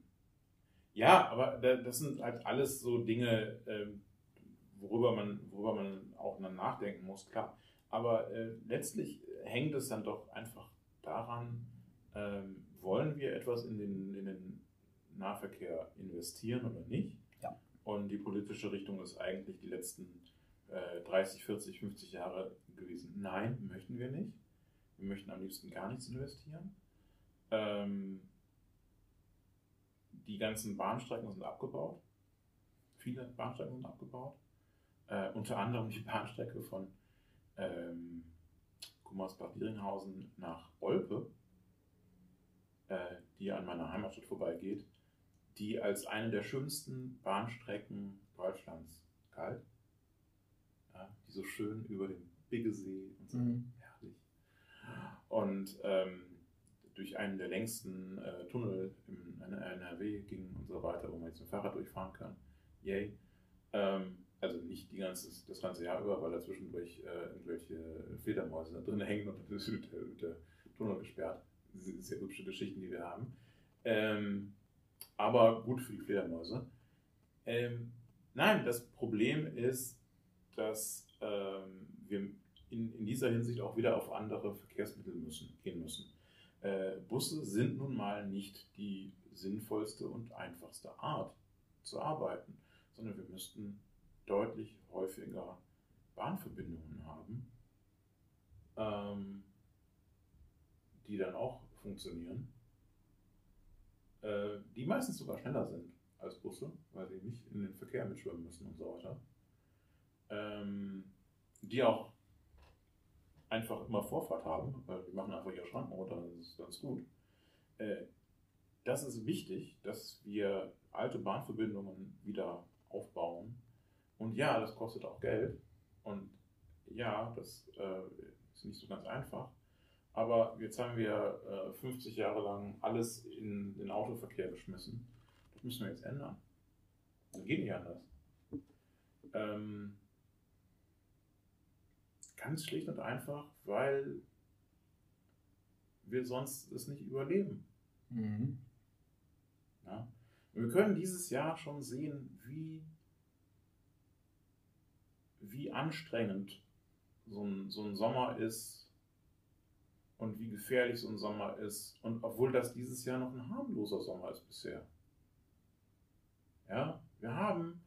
ja, aber da- das sind halt alles so Dinge, ähm, worüber, man, worüber man auch nachdenken muss, klar. Aber äh, letztlich hängt es dann doch einfach daran, ähm, wollen wir etwas in den, in den Nahverkehr investieren oder nicht? Ja. Und die politische Richtung ist eigentlich die letzten äh, 30, 40, 50 Jahre gewesen. Nein, möchten wir nicht. Wir möchten am liebsten gar nichts investieren. Ähm, die ganzen Bahnstrecken sind abgebaut. Viele Bahnstrecken sind abgebaut. Äh, unter anderem die Bahnstrecke von ähm, Gummersbach-Dieringhausen nach Olpe, die an meiner Heimatstadt vorbeigeht, die als eine der schönsten Bahnstrecken Deutschlands galt. Ja, die so schön über den Biggesee und so Mhm. herrlich. Und ähm, durch einen der längsten äh, Tunnel im NRW ging und so weiter, wo man jetzt mit dem Fahrrad durchfahren kann. Yay. Ähm, also nicht die ganze, das ganze Jahr über, weil da zwischendurch äh, irgendwelche Fledermäuse da drin hängen und dann ist der, der Tunnel gesperrt. Sehr, hübsche Geschichten, die wir haben. Ähm, aber gut für die Fledermäuse. Ähm, nein, das Problem ist, dass ähm, wir in, in dieser Hinsicht auch wieder auf andere Verkehrsmittel müssen, gehen müssen. Äh, Busse sind nun mal nicht die sinnvollste und einfachste Art zu arbeiten, sondern wir müssten deutlich häufiger Bahnverbindungen haben, ähm, die dann auch funktionieren, äh, die meistens sogar schneller sind als Busse, weil sie nicht in den Verkehr mitschwimmen müssen und so weiter. Ähm, die auch einfach immer Vorfahrt haben, weil die machen einfach ihre Schranken runter, das ist ganz gut. Äh, das ist wichtig, dass wir alte Bahnverbindungen wieder aufbauen. Und ja, das kostet auch Geld. Und ja, das äh, ist nicht so ganz einfach. Aber jetzt haben wir äh, 50 Jahre lang alles in den Autoverkehr geschmissen. Das müssen wir jetzt ändern. Das geht nicht anders. Ähm, ganz schlicht und einfach, weil wir sonst es nicht überleben. Mhm. Ja? Wir können dieses Jahr schon sehen, wie, wie anstrengend so ein, so ein Sommer ist und wie gefährlich so ein Sommer ist. Und obwohl das dieses Jahr noch ein harmloser Sommer ist bisher. Ja, wir haben,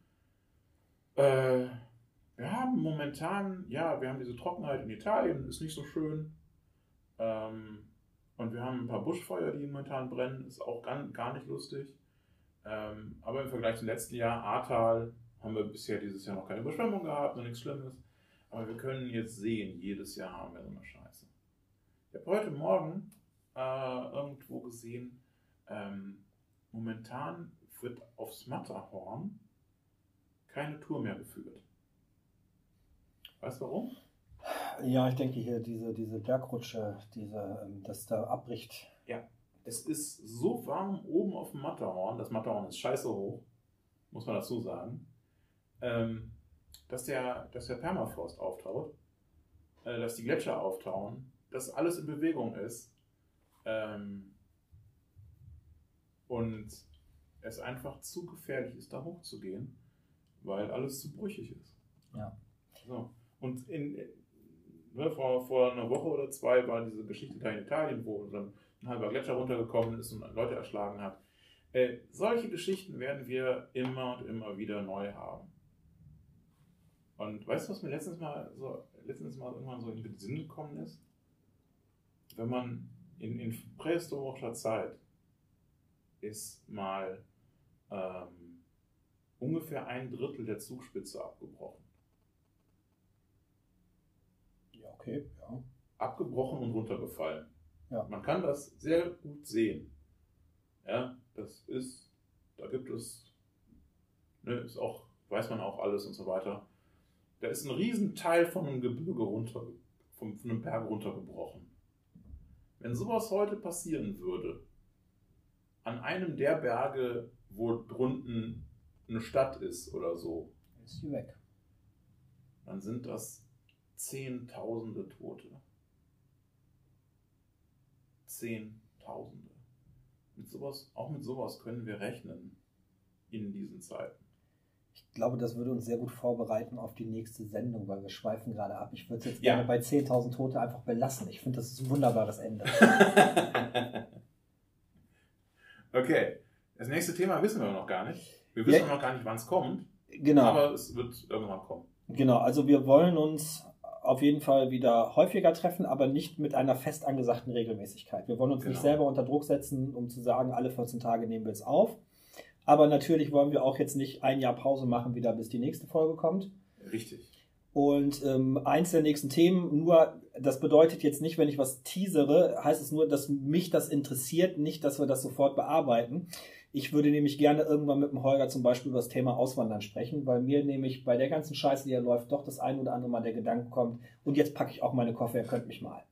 äh, wir haben momentan, ja, wir haben diese Trockenheit in Italien, ist nicht so schön. Ähm, und wir haben ein paar Buschfeuer, die momentan brennen, ist auch gar, gar nicht lustig. Ähm, aber im Vergleich zum letzten Jahr, Ahrtal, haben wir bisher dieses Jahr noch keine Überschwemmung gehabt, noch nichts Schlimmes. Aber wir können jetzt sehen, jedes Jahr haben wir so eine Scheiße. Ich habe heute Morgen äh, irgendwo gesehen, ähm, momentan wird aufs Matterhorn keine Tour mehr geführt. Weißt du warum? Ja, ich denke hier diese, diese Bergrutsche, diese, ähm, dass da abbricht. Es ist so warm oben auf dem Matterhorn, das Matterhorn ist scheiße hoch, muss man dazu sagen, ähm, dass, der, dass der Permafrost auftaut, äh, dass die Gletscher auftauen, dass alles in Bewegung ist ähm, und es einfach zu gefährlich ist, da hochzugehen, weil alles zu brüchig ist. Ja. So. Und in, ne, vor, vor einer Woche oder zwei war diese Geschichte da in Italien, wo dann ein halber Gletscher runtergekommen ist und Leute erschlagen hat. Äh, solche Geschichten werden wir immer und immer wieder neu haben. Und weißt du, was mir letztens mal so letztens mal irgendwann so in den Sinn gekommen ist? Wenn man in, in prähistorischer Zeit ist mal ähm, ungefähr ein Drittel der Zugspitze abgebrochen. Ja, okay, ja. Abgebrochen und runtergefallen. Ja. Man kann das sehr gut sehen. Ja, das ist, da gibt es, ne, ist auch, weiß man auch alles und so weiter. Da ist ein Riesenteil von einem Gebirge runter, von, von einem Berg runtergebrochen. Wenn sowas heute passieren würde, an einem der Berge, wo drunten eine Stadt ist oder so, Ist sie weg. dann sind das Zehntausende Tote. Zehntausende. Mit sowas, auch mit sowas können wir rechnen in diesen Zeiten. Ich glaube, das würde uns sehr gut vorbereiten auf die nächste Sendung, weil wir schweifen gerade ab. Ich würde es jetzt Ja. gerne bei 10.000 Tote einfach belassen. Ich finde, das ist ein wunderbares Ende. okay, das nächste Thema wissen wir noch gar nicht. Wir wissen Ja. noch gar nicht, wann es kommt, Genau. aber es wird irgendwann kommen. Genau, also wir wollen uns auf jeden Fall wieder häufiger treffen, aber nicht mit einer fest angesagten Regelmäßigkeit. Wir wollen uns nicht Genau. selber unter Druck setzen, um zu sagen, alle 14 Tage nehmen wir es auf. Aber natürlich wollen wir auch jetzt nicht ein Jahr Pause machen, wieder bis die nächste Folge kommt. Richtig. Und ähm, eins der nächsten Themen, nur, das bedeutet jetzt nicht, wenn ich was teasere, heißt es nur, dass mich das interessiert, nicht, dass wir das sofort bearbeiten. Ich würde nämlich gerne irgendwann mit dem Holger zum Beispiel über das Thema Auswandern sprechen, weil mir nämlich bei der ganzen Scheiße, die hier läuft, doch das ein oder andere Mal der Gedanke kommt, und jetzt packe ich auch meine Koffer, ihr könnt mich mal.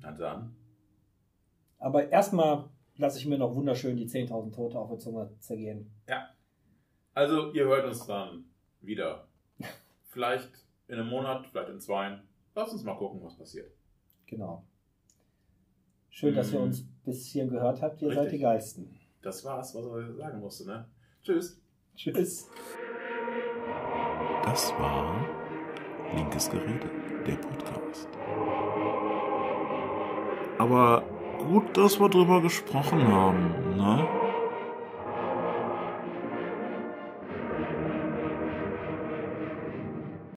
Na dann. Aber erstmal lasse ich mir noch wunderschön die 10.000 Tote auf der Zunge zergehen. Also, ihr hört uns dann wieder. Vielleicht in einem Monat, vielleicht in zwei. Lass uns mal gucken, was passiert. Genau. Schön, dass ihr Mhm. uns bis hierhin gehört habt. Ihr seid Richtig. die Geilsten. Das war's, was er sagen musste, ne? Tschüss. Tschüss. Das war Linkes Gerede, der Podcast. Aber gut, dass wir drüber gesprochen haben, ne?